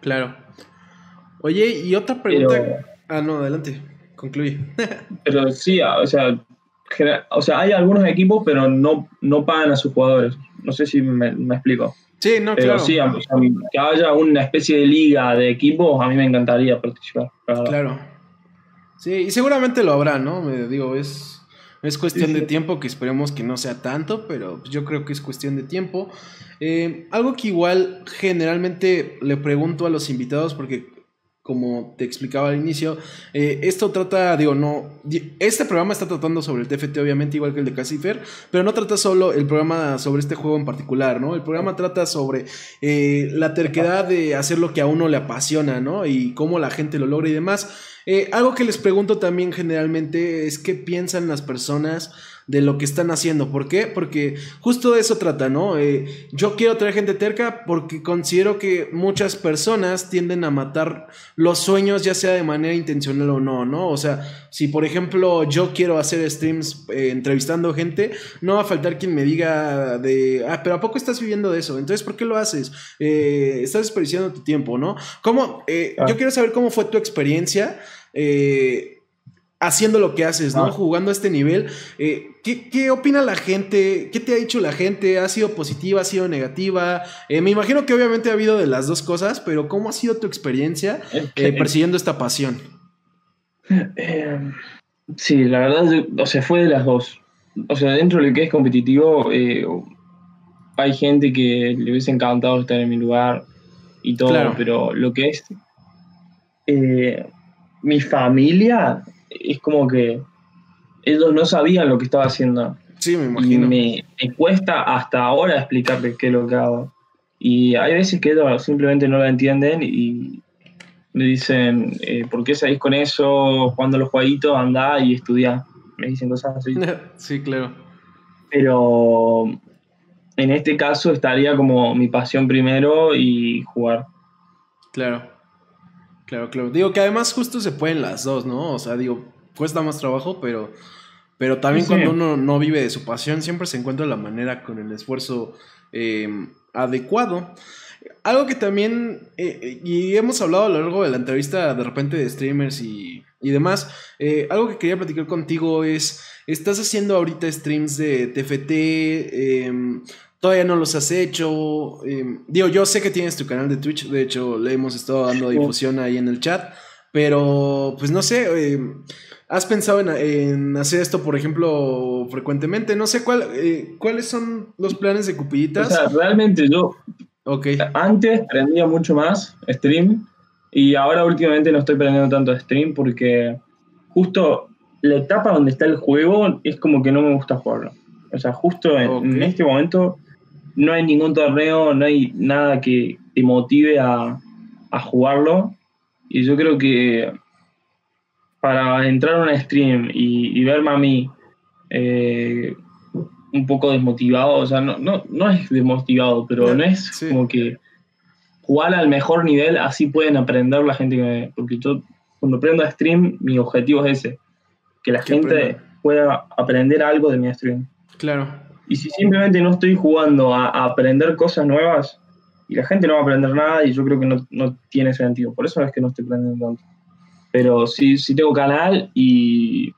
Claro. Oye, y otra pregunta. ah, no, adelante, concluye. pero sí, o sea, o sea, hay algunos equipos, pero no, no pagan a sus jugadores. No sé si me, explico. Sí, no, pero sí, que haya una especie de liga de equipos, a mí me encantaría participar. Claro. Sí, y seguramente lo habrá, ¿no? Me digo, es, es cuestión de tiempo que esperemos que no sea tanto, pero yo creo que es cuestión de tiempo. Eh, algo que igual generalmente le pregunto a los invitados, porque como te explicaba al inicio, eh, esto trata, digo, no, este programa está tratando sobre el TFT, obviamente, igual que el de Casifer, pero no trata solo el programa sobre este juego en particular, ¿no? El programa trata sobre eh, la terquedad de hacer lo que a uno le apasiona, ¿no? Y cómo la gente lo logra y demás. Eh, algo que les pregunto también generalmente es qué piensan las personas de lo que están haciendo. ¿Por qué? Porque justo de eso trata, ¿no? Eh, yo quiero traer gente terca porque considero que muchas personas tienden a matar los sueños, ya sea de manera intencional o no, ¿no? O sea, si por ejemplo yo quiero hacer streams eh, entrevistando gente, no va a faltar quien me diga de, ah, pero ¿a poco estás viviendo de eso? Entonces, ¿por qué lo haces? estás desperdiciando tu tiempo, ¿no? ¿Cómo? Ah. Yo quiero saber cómo fue tu experiencia eh, haciendo lo que haces, ¿no? Ah. Jugando a este nivel. Eh, ¿qué, qué opina la gente? ¿Qué te ha dicho la gente? ¿Ha sido positiva? ¿Ha sido negativa? Eh, me imagino que obviamente ha habido de las dos cosas, pero ¿cómo ha sido tu experiencia eh, persiguiendo esta pasión? Sí, la verdad, o sea, fue de las dos. O sea, dentro de lo que es competitivo, hay gente que le hubiese encantado estar en mi lugar y todo, Claro. pero lo que es mi familia es como que ellos no sabían lo que estaba haciendo. Sí, me Y imagino. me, me cuesta hasta ahora explicarles qué es lo que hago. Y hay veces que ellos simplemente no lo entienden y me dicen, eh, ¿por qué salís con eso? Jugando los jueguitos, andá y estudiá. Me dicen cosas así. sí, claro. Pero en este caso estaría como mi pasión primero y jugar. Claro. Claro, claro. Digo que además justo se pueden las dos, ¿no? O sea, digo, cuesta más trabajo, pero, pero también Sí. cuando uno no vive de su pasión, siempre se encuentra la manera con el esfuerzo eh, adecuado. Algo que también, eh, eh, y hemos hablado a lo largo de la entrevista de repente de streamers y, y demás, eh, algo que quería platicar contigo es, estás haciendo ahorita streams de TFT, em, todavía no los has hecho, em, digo, yo sé que tienes tu canal de Twitch, de hecho le hemos estado dando difusión ahí en el chat, pero pues no sé, em, ¿has pensado en, en hacer esto, por ejemplo, frecuentemente? No sé cuál, eh, cuáles son los planes de O Cupiditas. sea, realmente yo ok, antes prendía mucho más stream y ahora últimamente no estoy prendiendo tanto stream porque justo la etapa donde está el juego es como que no me gusta jugarlo. O sea, justo en este momento no hay ningún torneo, no hay nada que te motive a, a jugarlo y yo creo que para entrar a un stream y, y verme a mí eh, un poco desmotivado, o sea, no, no, no es desmotivado, pero No, no es sí. como que jugar al mejor nivel, así pueden aprender la gente que me ve. Porque yo, cuando prendo a stream, mi objetivo es ese, que la Que gente pueda aprender algo de mi stream. claro. Y si simplemente no estoy jugando a, aprender cosas nuevas, y la gente no va a aprender nada, y yo creo que no, no tiene sentido. Por eso es que no estoy aprendiendo tanto. Pero sí, sí tengo canal y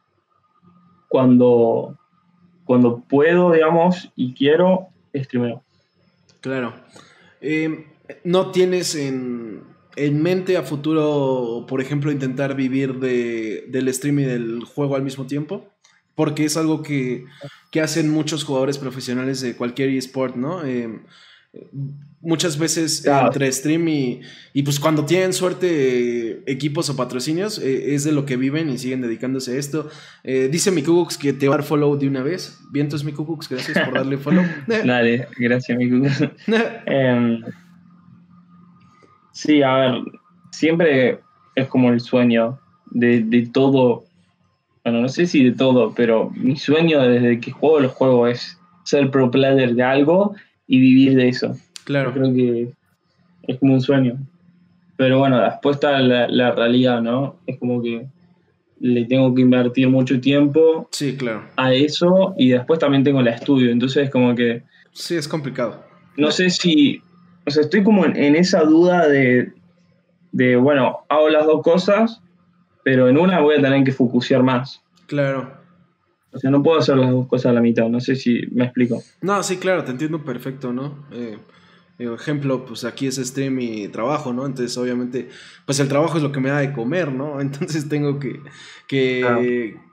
cuando, cuando puedo, digamos, y quiero, streameo. Claro. Eh, ¿No tienes en, en mente a futuro, por ejemplo, intentar vivir de, del stream y del juego al mismo tiempo? Porque es algo que, que hacen muchos jugadores profesionales de cualquier eSport, ¿no? Eh, muchas veces Claro. entre stream y, y pues cuando tienen suerte eh, equipos o patrocinios eh, es de lo que viven y siguen dedicándose a esto. Eh, dice mi Kukux que te va a dar follow de una vez. Vientos mi Kukux, gracias por darle follow. Dale, gracias, Miku. Em, sí, a ver, siempre es como el sueño de, de todo, bueno, no sé si de todo, pero mi sueño desde que juego los juegos es ser pro player de algo y vivir de eso. Yo claro, creo que es como un sueño. Pero bueno, después está la, la realidad, ¿no? Es como que le tengo que invertir mucho tiempo sí, claro. a eso y después también tengo el estudio, entonces como que Sí, es complicado. no sé si, o sea, estoy como en, en esa duda de, de, bueno, hago las dos cosas, pero en una voy a tener que focusear más. Claro. O sea, no puedo hacer las dos cosas a la mitad, no sé si me explico. No, sí, claro, te entiendo perfecto, ¿no? Eh, ejemplo, pues aquí es stream y trabajo, ¿no? Entonces, obviamente, pues el trabajo es lo que me da de comer, ¿no? Entonces tengo que, que, Claro.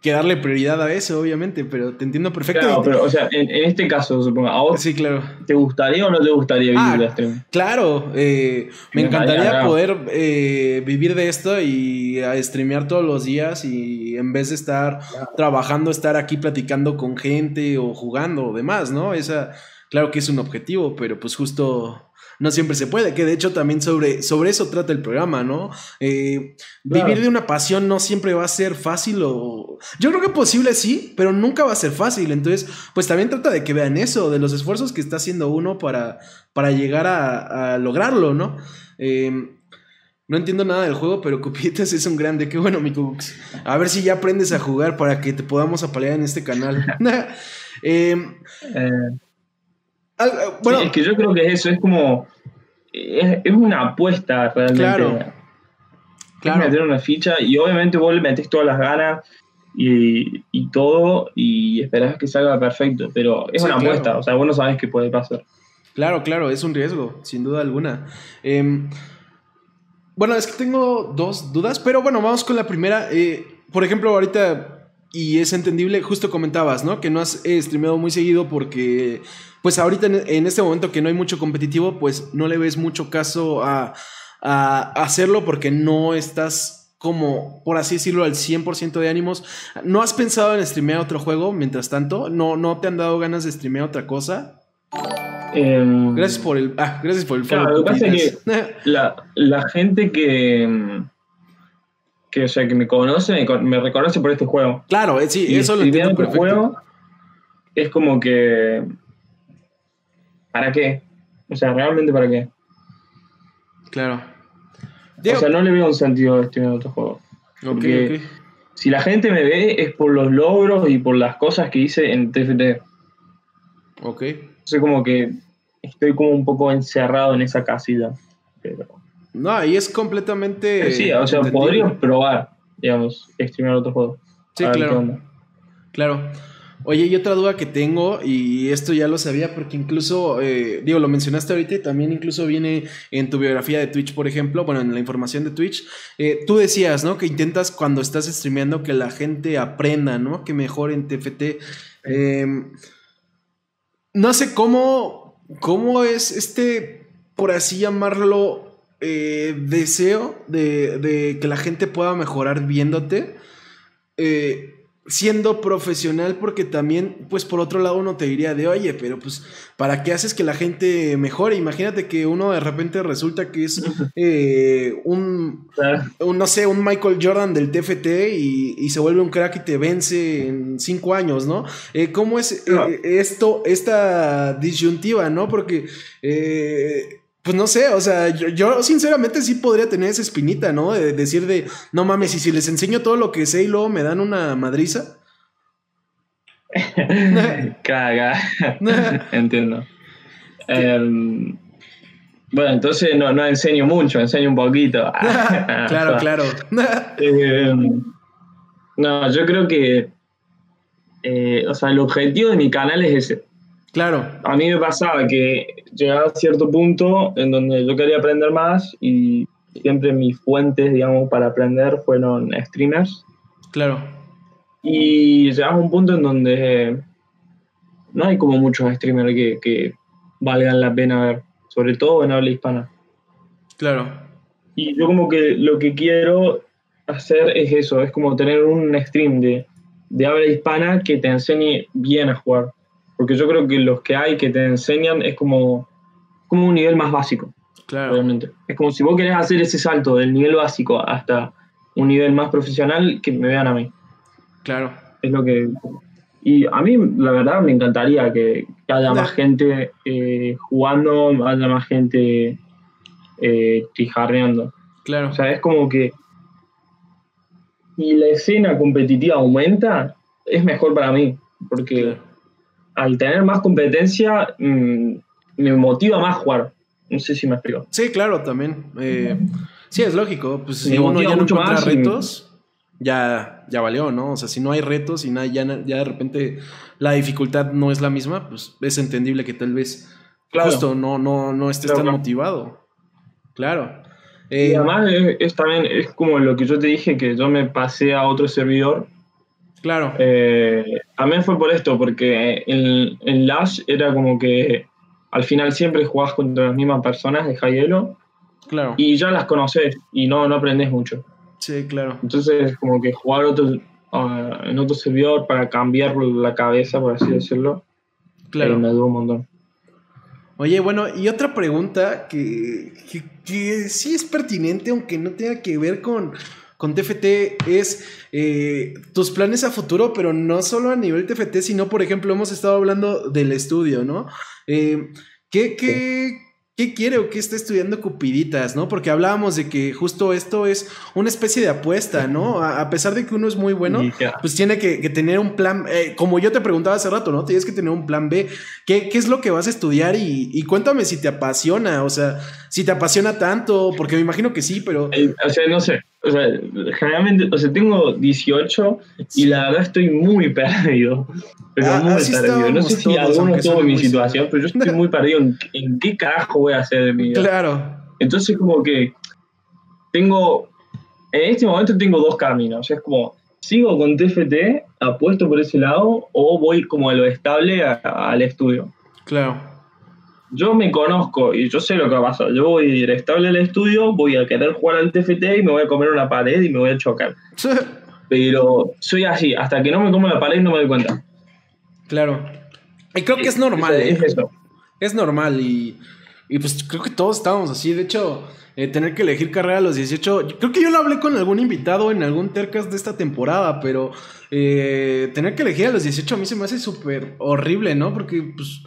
que darle prioridad a eso, obviamente, pero te entiendo Claro, perfectamente. pero, o sea, en, en este caso, supongo, ¿a vos Sí, claro. te gustaría o no te gustaría vivir Ah, de stream? Claro, eh, me Me encantaría poder eh, vivir de esto y a streamear todos los días y en vez de estar Claro. trabajando, estar aquí platicando con gente o jugando o demás, ¿no? Esa, claro que es un objetivo, pero pues justo no siempre se puede, que de hecho también sobre, sobre eso trata el programa, ¿no? Eh, Claro. Vivir de una pasión no siempre va a ser fácil o... Yo creo que posible sí, pero nunca va a ser fácil, entonces pues también trata de que vean eso, de los esfuerzos que está haciendo uno para, para llegar a, a lograrlo, ¿no? Eh, no entiendo nada del juego, pero Cupitas es un grande. Qué bueno, mi Cubux. A ver si ya aprendes a jugar para que te podamos apalear en este canal. Eh, Eh, al- bueno, sí, es que yo creo que eso es como, es, es una apuesta realmente. Claro. Claro. meter una ficha y obviamente vos le metés todas las ganas y, todo y esperás que salga perfecto, pero es una apuesta, o sea, vos no sabes qué puede pasar. Claro, claro, es un riesgo, sin duda alguna. Em, bueno, es que tengo dos dudas, pero bueno, vamos con la primera. Eh, por ejemplo, ahorita, y es entendible, justo comentabas, ¿no? Que no has eh, streameado muy seguido porque, pues ahorita en, este momento que no hay mucho competitivo, pues no le ves mucho caso a, a hacerlo porque no estás como, por así decirlo, al 100% de ánimos. ¿No has pensado en streamear otro juego mientras tanto? ¿No, no te han dado ganas de streamear otra cosa? Em, gracias por el. Ah, gracias por el claro, lo que pasa es que la, gente que. Que, o sea, que me conoce, me, reconoce por este juego. Claro, eh, sí, eso lo entiendo perfecto. juego es como que. ¿Para qué? O sea, realmente para qué. Claro o sea, no le veo un sentido a este otro juego. Porque si la gente me ve es por los logros y por las cosas que hice en TFT. Ok. Entonces como que estoy como un poco encerrado en esa casilla. Pero... No, y es completamente... Sí, o sea, podría probar, digamos, streamear otro juego. Sí, claro. Claro. Oye, y otra duda que tengo, y esto ya lo sabía porque incluso, eh, digo, lo mencionaste ahorita y también incluso viene en tu biografía de Twitch, por ejemplo, bueno, en la información de Twitch, eh, tú decías, ¿no? Que intentas cuando estás streameando que la gente aprenda, ¿no? Que mejore en TFT. Em, no sé cómo, cómo es este, por así llamarlo, eh, deseo de, de, que la gente pueda mejorar viéndote. Eh, siendo profesional porque también, pues por otro lado uno te diría de, oye, pero pues, ¿para qué haces que la gente mejore? Imagínate que uno de repente resulta que es eh, un, no sé, un Michael Jordan del TFT y, se vuelve un crack y te vence en cinco años, ¿no? ¿Cómo es esto, esta disyuntiva, ¿no? Porque... Pues no sé, o sea, yo, sinceramente sí podría tener esa espinita, ¿no? De decir de, no mames, y si les enseño todo lo que sé y luego me dan una madriza. Caga. Entiendo. Em, bueno, entonces no, no, enseño mucho, enseño un poquito. claro, claro. Em, no, yo creo que, eh, o sea, el objetivo de mi canal es ese. Claro. A mí me pasaba que llegaba a cierto punto en donde yo quería aprender más y siempre mis fuentes, digamos, para aprender fueron streamers. Claro. Y llegaba a un punto en donde no hay como muchos streamers que, que valgan la pena ver, sobre todo en habla hispana. Claro. Y yo como que lo que quiero hacer es eso, es como tener un stream de, de habla hispana que te enseñe bien a jugar porque yo creo que los que hay que te enseñan es como, como un nivel más básico. Claro. Es como si vos querés hacer ese salto del nivel básico hasta un nivel más profesional, que me vean a mí. Claro. Es lo que. Y a mí, la verdad, me encantaría que, haya más gente eh, jugando, haya más gente eh, tijarreando. Claro. O sea, es como que. Si la escena competitiva aumenta, es mejor para mí. Porque al tener más competencia, mm, me motiva más jugar. No sé si me explico. Sí, claro, también. Eh, sí, es lógico. Pues si uno ya no encuentra retos, ya, ya valió, ¿no? O sea, si no hay retos y nada, ya, ya de repente la dificultad no es la misma, pues es entendible que tal vez justo no, no, no estés tan motivado. Claro. y eh, además es, también, es como lo que yo te dije, que yo me pasé a otro servidor Claro. Eh, también fue por esto, porque en, en, Lash era como que al final siempre jugás contra las mismas personas de Hielo. Claro. Y ya las conoces y no, no aprendes mucho. Sí, claro. Entonces, como que jugar otro, ah, en otro servidor para cambiar la cabeza, por así decirlo, claro. Eh, me ayudó un montón. Oye, bueno, y otra pregunta que, que, que, sí es pertinente, aunque no tenga que ver con, con TFT es eh, tus planes a futuro, pero no solo a nivel TFT, sino, por ejemplo, hemos estado hablando del estudio, ¿no? Eh, ¿qué, qué, ¿Qué quiere o qué está estudiando Cupiditas, no? Porque hablábamos de que justo esto es una especie de apuesta, ¿no? A, pesar de que uno es muy bueno, pues tiene que, tener un plan, eh, como yo te preguntaba hace rato, ¿no? Tienes que tener un plan B. ¿Qué, es lo que vas a estudiar? Y, cuéntame si te apasiona, o sea, si te apasiona tanto, porque me imagino que sí, pero... o sea, no sé, O sea, generalmente, o sea, tengo 18 y la verdad estoy muy perdido. Pero Ah, muy así perdido. No sé si alguno en mi situación, pero yo estoy muy perdido en, en qué carajo voy a hacer de mi vida. Claro. Entonces, como que tengo. En este momento tengo dos caminos. O sea, es como, ¿sigo con TFT, apuesto por ese lado, o voy como a lo estable a- al estudio? Claro. Yo me conozco y yo sé lo que va a pasar. Yo voy a ir estable al estudio, voy a querer jugar al TFT y me voy a comer una pared y me voy a chocar. Pero soy así, hasta que no me como la pared no me doy cuenta. Claro. Y creo que es normal, Es, ¿eh? es eso. Es normal y, y pues creo que todos estábamos así. De hecho, eh, tener que elegir carrera a los 18. yo- Creo que yo lo hablé con algún invitado en algún Tercas de esta temporada, pero eh, tener que elegir a los 18 a mí se me hace súper horrible, ¿no? Porque, pues.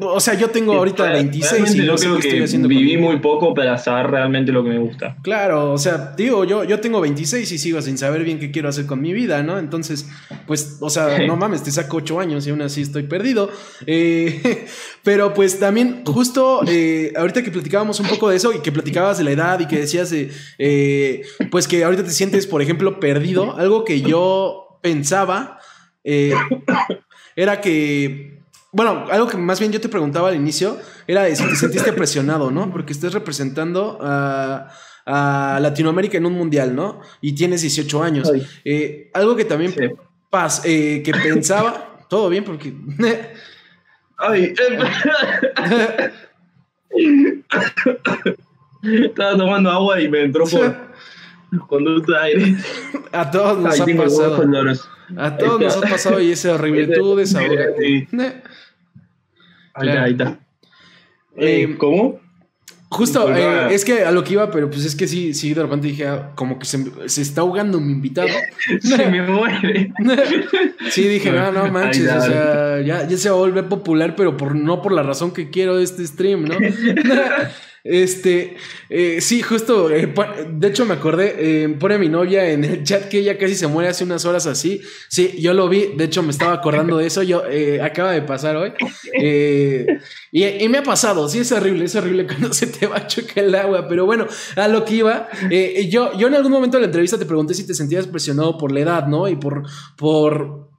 O sea, yo tengo ahorita Real- 26 realmente y no yo sé creo qué estoy haciendo viví muy poco para saber realmente lo que me gusta. Claro, o sea, digo, yo, yo tengo 26 y sigo sin saber bien qué quiero hacer con mi vida, ¿no? Entonces, pues, o sea, no mames, te saco 8 años y aún así estoy perdido. Eh, pero pues también, justo eh, ahorita que platicábamos un poco de eso y que platicabas de la edad y que decías de, eh, pues que ahorita te sientes, por ejemplo, perdido, algo que yo pensaba era que bueno, algo que más bien yo te preguntaba al inicio era de si te sentiste presionado, ¿no? Porque estás representando a, a Latinoamérica en un mundial, ¿no? Y tienes 18 años. Eh, algo que también Sí. pas- eh, que pensaba, todo bien, porque Ay, Estaba tomando agua y me entró por conducta de aire. a todos nos Ay, ha los pasado. A todos nos ha pasado y es horrible. Tú desahógate. Sí. Ahí está, ahí está. Eh, Eh, ¿Cómo? Justo, eh, es que a lo que iba, pero pues es que sí, sí, de repente dije, ah, como que se, se está ahogando mi invitado. Se me muere. Sí, dije, no, no manches, o sea, ya, ya se va a volver popular, pero por, no por la razón que quiero este stream, ¿no? Este, eh, sí, justo, eh, de hecho me acordé, eh, pone mi novia en el chat que ella casi se muere hace unas horas así. Sí, yo lo vi, de hecho me estaba acordando de eso, yo acaba de pasar hoy. Y, y me ha pasado, sí, es horrible, es horrible cuando se te va a chocar el agua, pero bueno, a lo que iba, yo, yo en algún momento de la entrevista te pregunté si te sentías presionado por la edad, ¿no? Y por, por,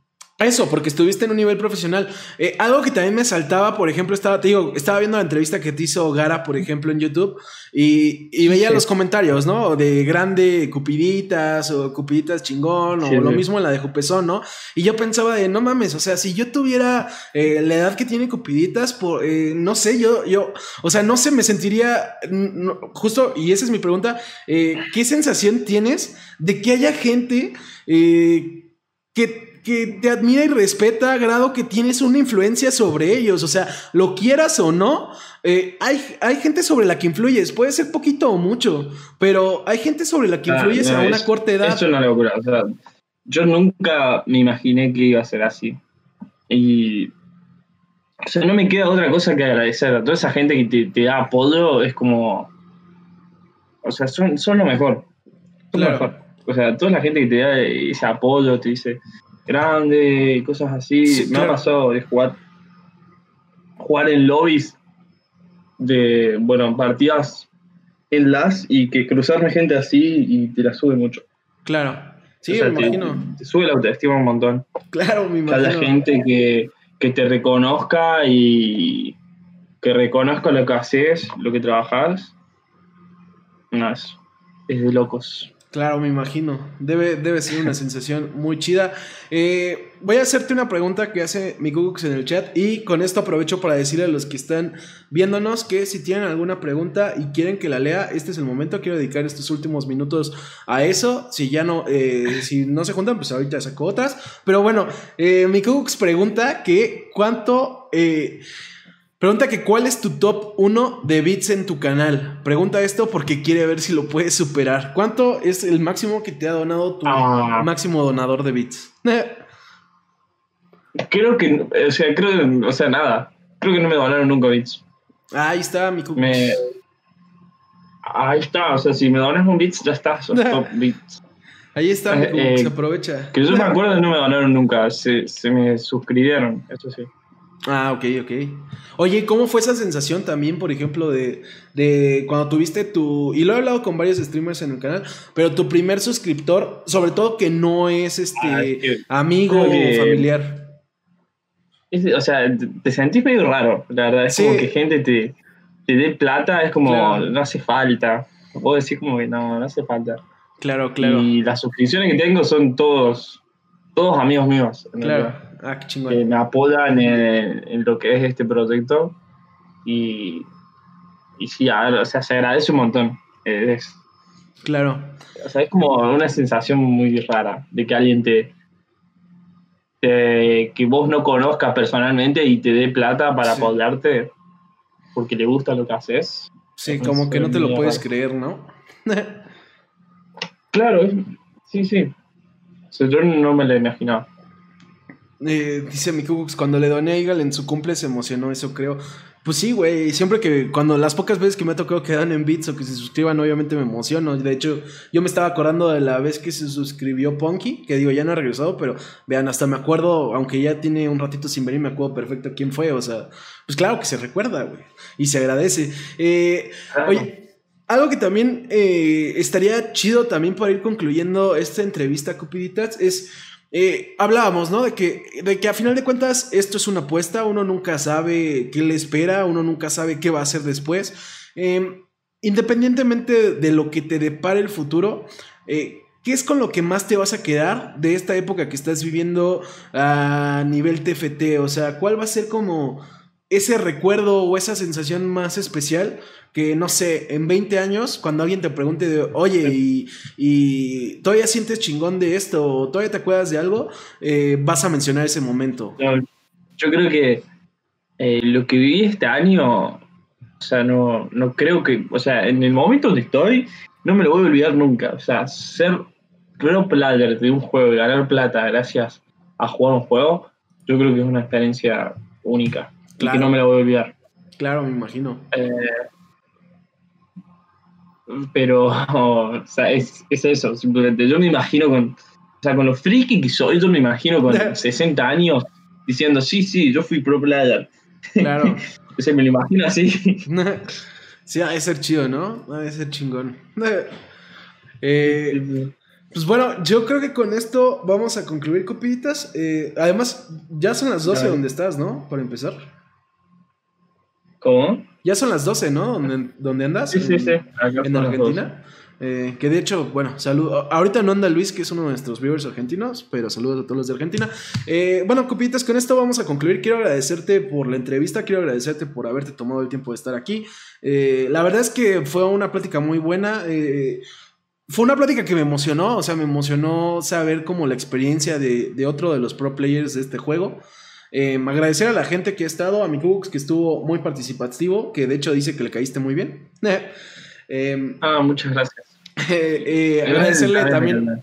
eso, porque estuviste en un nivel profesional. Eh, algo que también me saltaba, por ejemplo, estaba, te digo, estaba viendo la entrevista que te hizo Gara, por ejemplo, en YouTube, y, y veía Sí. los comentarios, ¿no? De grande Cupiditas o Cupiditas chingón, Sí, o lo mismo en la de Jupezón, ¿no? Y yo pensaba de, no mames, o sea, si yo tuviera eh, la edad que tiene Cupiditas, por, eh, no sé, yo, yo, o sea, no sé, me sentiría, no, justo, y esa es mi pregunta, ¿qué sensación tienes de que haya gente que que te admira y respeta a grado que tienes una influencia sobre ellos. O sea, lo quieras o no, eh, hay, hay gente sobre la que influyes. Puede ser poquito o mucho, pero hay gente sobre la que Ah, influyes no, a una es- corta edad. Es una locura. O sea, yo nunca me imaginé que iba a ser así. Y. O sea, no me queda otra cosa que agradecer a toda esa gente que te, te da apoyo. Es como. O sea, son, son lo mejor. Son Claro. lo mejor. O sea, toda la gente que te da ese apoyo, te dice grande, cosas así. Sí, me claro. ha pasado de jugar. Jugar en lobbies de, bueno, partidas en las y que cruzarme gente así y te la sube mucho. Claro. Sí, O sea, me te, imagino. te sube la autoestima un montón. Claro, me imagino. gente que, que te reconozca y que reconozca lo que haces, lo que trabajas. No, es, es de locos. Claro, me imagino. Debe, debe ser una sensación muy chida. Eh, voy a hacerte una pregunta que hace mi Google en el chat y con esto aprovecho para decirle a los que están viéndonos que si tienen alguna pregunta y quieren que la lea, este es el momento. Quiero dedicar estos últimos minutos a eso. Si ya no, eh, si no se juntan, pues ahorita saco otras. Pero bueno, eh, mi Google pregunta que cuánto... eh, Pregunta que cuál es tu top 1 de bits en tu canal. Pregunta esto porque quiere ver si lo puedes superar. ¿Cuánto es el máximo que te ha donado tu Ah. máximo donador de bits? Creo que, o sea, creo, o sea, nada. Creo que no me donaron nunca bits. Ahí está mi. Me, ahí está, o sea, si me donas un bits, ya está, sos top bits. Ahí está mi Eh, cucus, eh, aprovecha. Que yo me acuerdo no me donaron nunca, se, se me suscribieron, eso sí. Ah, ok, ok. Oye, ¿cómo fue esa sensación también, por ejemplo, de, de cuando tuviste tu... Y lo he hablado con varios streamers en el canal, pero tu primer suscriptor, sobre todo que no es este Ah, amigo o creo que- familiar. Es- o sea, te- sentís medio raro, la verdad. Es Sí. como que gente te, te dé plata, es como, Claro. no hace falta. Puedo decir como que no, no hace falta. Claro, claro. Y las suscripciones que tengo son todos, todos amigos míos. Claro. realidad, Ah, qué Que chingón. me apoyan en, en lo que es este proyecto. Y, y sí, a o sea, se agradece un montón. Eh, Es, Claro. o sea, es como una sensación muy rara de que alguien te, te- que vos no conozcas personalmente y te dé plata para Sí. apoyarte porque le gusta lo que haces. Sí, como que no te lo puedes raro. creer, ¿no? Claro, sí, sí. O sea, yo no me lo imaginaba. Eh, dice mi Cubux, cuando le doné a Eagle en su cumple se emocionó, eso creo. Pues sí, güey, siempre que, cuando las pocas veces que me ha tocado que dan en bits o que se suscriban, obviamente me emociono. De hecho, yo me estaba acordando de la vez que se suscribió Punky, que digo, ya no ha regresado, pero vean, hasta me acuerdo, aunque ya tiene un ratito sin venir, me acuerdo perfecto quién fue, o sea, pues claro que se recuerda, güey, y se agradece. Eh, Oye, algo que también eh, estaría chido también para ir concluyendo esta entrevista, Cupiditas, es. Eh, hablábamos, ¿no? De que, de que a final de cuentas esto es una apuesta, uno nunca sabe qué le espera, uno nunca sabe qué va a hacer después. Eh, independientemente de lo que te depare el futuro, eh, ¿qué es con lo que más te vas a quedar de esta época que estás viviendo a nivel TFT? O sea, ¿cuál va a ser como ese recuerdo o esa sensación más especial que, no sé, en 20 años, cuando alguien te pregunte de, oye, y, y todavía sientes chingón de esto, o todavía te acuerdas de algo, eh, vas a mencionar ese momento. No, yo creo que eh, lo que viví este año, o sea, no, no creo que, o sea, en el momento donde estoy, no me lo voy a olvidar nunca. O sea, ser pro player de un juego y ganar plata gracias a jugar un juego, yo creo que es una experiencia única y que no me la voy a olvidar. Claro, me imagino. Eh, pero, o sea, es, es eso, simplemente. Yo me imagino con, o sea, con lo friki que soy, yo me imagino con 60 años diciendo, sí, sí, yo fui pro player. Claro. O sea, me lo imagino así. sí, ha de ser chido, ¿no? Ha de ser chingón. Eh, pues bueno, yo creo que con esto vamos a concluir, copiditas. Eh, además, ya son las 12 Dale. donde estás, ¿no? Para empezar. ¿Cómo? Ya son las 12, ¿no? ¿Donde, donde andas? Sí, sí, sí. Acá En Argentina. Eh, que de hecho, bueno, saludo. Ahorita no anda Luis, que es uno de nuestros viewers argentinos, pero saludos a todos los de Argentina. Eh, bueno, copitas, con esto vamos a concluir. Quiero agradecerte por la entrevista, quiero agradecerte por haberte tomado el tiempo de estar aquí. Eh, la verdad es que fue una plática muy buena. fue una plática que me emocionó, o sea, me emocionó saber como la experiencia de, de otro de los pro players de este juego. Eh, agradecer a la gente que ha estado, a mi Cubux que estuvo muy participativo, que de hecho dice que le caíste muy bien. Eh, Ah, muchas gracias. eh, eh, agradecerle también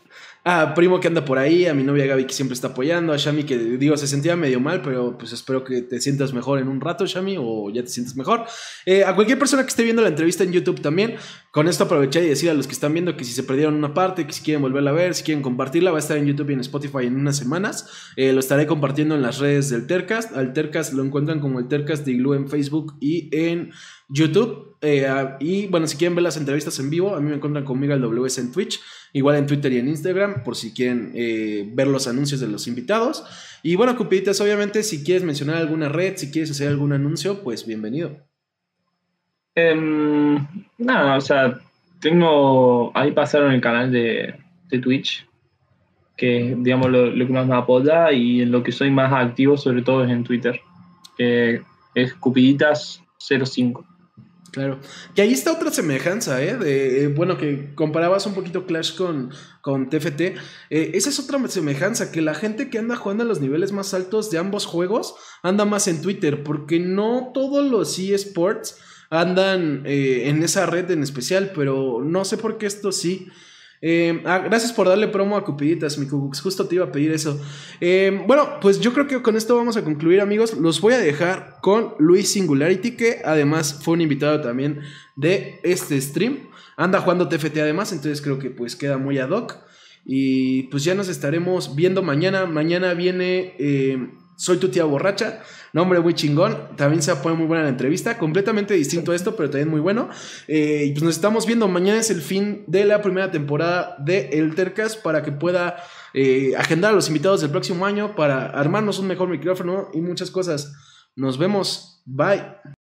a Primo que anda por ahí, a mi novia Gaby que siempre está apoyando, a Shami que digo se sentía medio mal, pero pues espero que te sientas mejor en un rato, Shami, o ya te sientes mejor. Eh, a cualquier persona que esté viendo la entrevista en YouTube también, con esto aproveché y decir a los que están viendo que si se perdieron una parte, que si quieren volverla a ver, si quieren compartirla, va a estar en YouTube y en Spotify en unas semanas. Eh, lo estaré compartiendo en las redes del Tercast. Al Tercast lo encuentran como el Tercast de en Facebook y en YouTube. Eh, ah, y bueno, si quieren ver las entrevistas en vivo, a mí me encuentran conmigo al WS en Twitch, igual en Twitter y en Instagram, por si quieren eh, ver los anuncios de los invitados. Y bueno, Cupiditas, obviamente, si quieres mencionar alguna red, si quieres hacer algún anuncio, pues bienvenido. Em, nada, o sea, tengo. Ahí pasaron el canal de, de Twitch, que es, digamos, lo, que más me apoya y en lo que soy más activo, sobre todo, es en Twitter, es Cupiditas05. Claro. Y ahí está otra semejanza, ¿eh? Eh, bueno, que comparabas un poquito Clash con, con TFT. Eh, esa es otra semejanza, que la gente que anda jugando a los niveles más altos de ambos juegos anda más en Twitter, porque no todos los eSports andan eh, en esa red en especial, pero no sé por qué esto sí. Eh, ah, gracias por darle promo a Cupiditas, mi Cubux. Justo te iba a pedir eso. Eh, bueno, pues yo creo que con esto vamos a concluir, amigos. Los voy a dejar con Luis Singularity, que además fue un invitado también de este stream. Anda jugando TFT además, entonces creo que pues queda muy ad hoc. Y pues ya nos estaremos viendo mañana. Mañana viene eh, Soy tu tía borracha. Nombre muy chingón. También se pone muy buena la entrevista. Completamente distinto a esto, pero también muy bueno. Eh, y pues nos estamos viendo. Mañana es el fin de la primera temporada de El Tercas para que pueda eh, agendar a los invitados del próximo año para armarnos un mejor micrófono y muchas cosas. Nos vemos. Bye.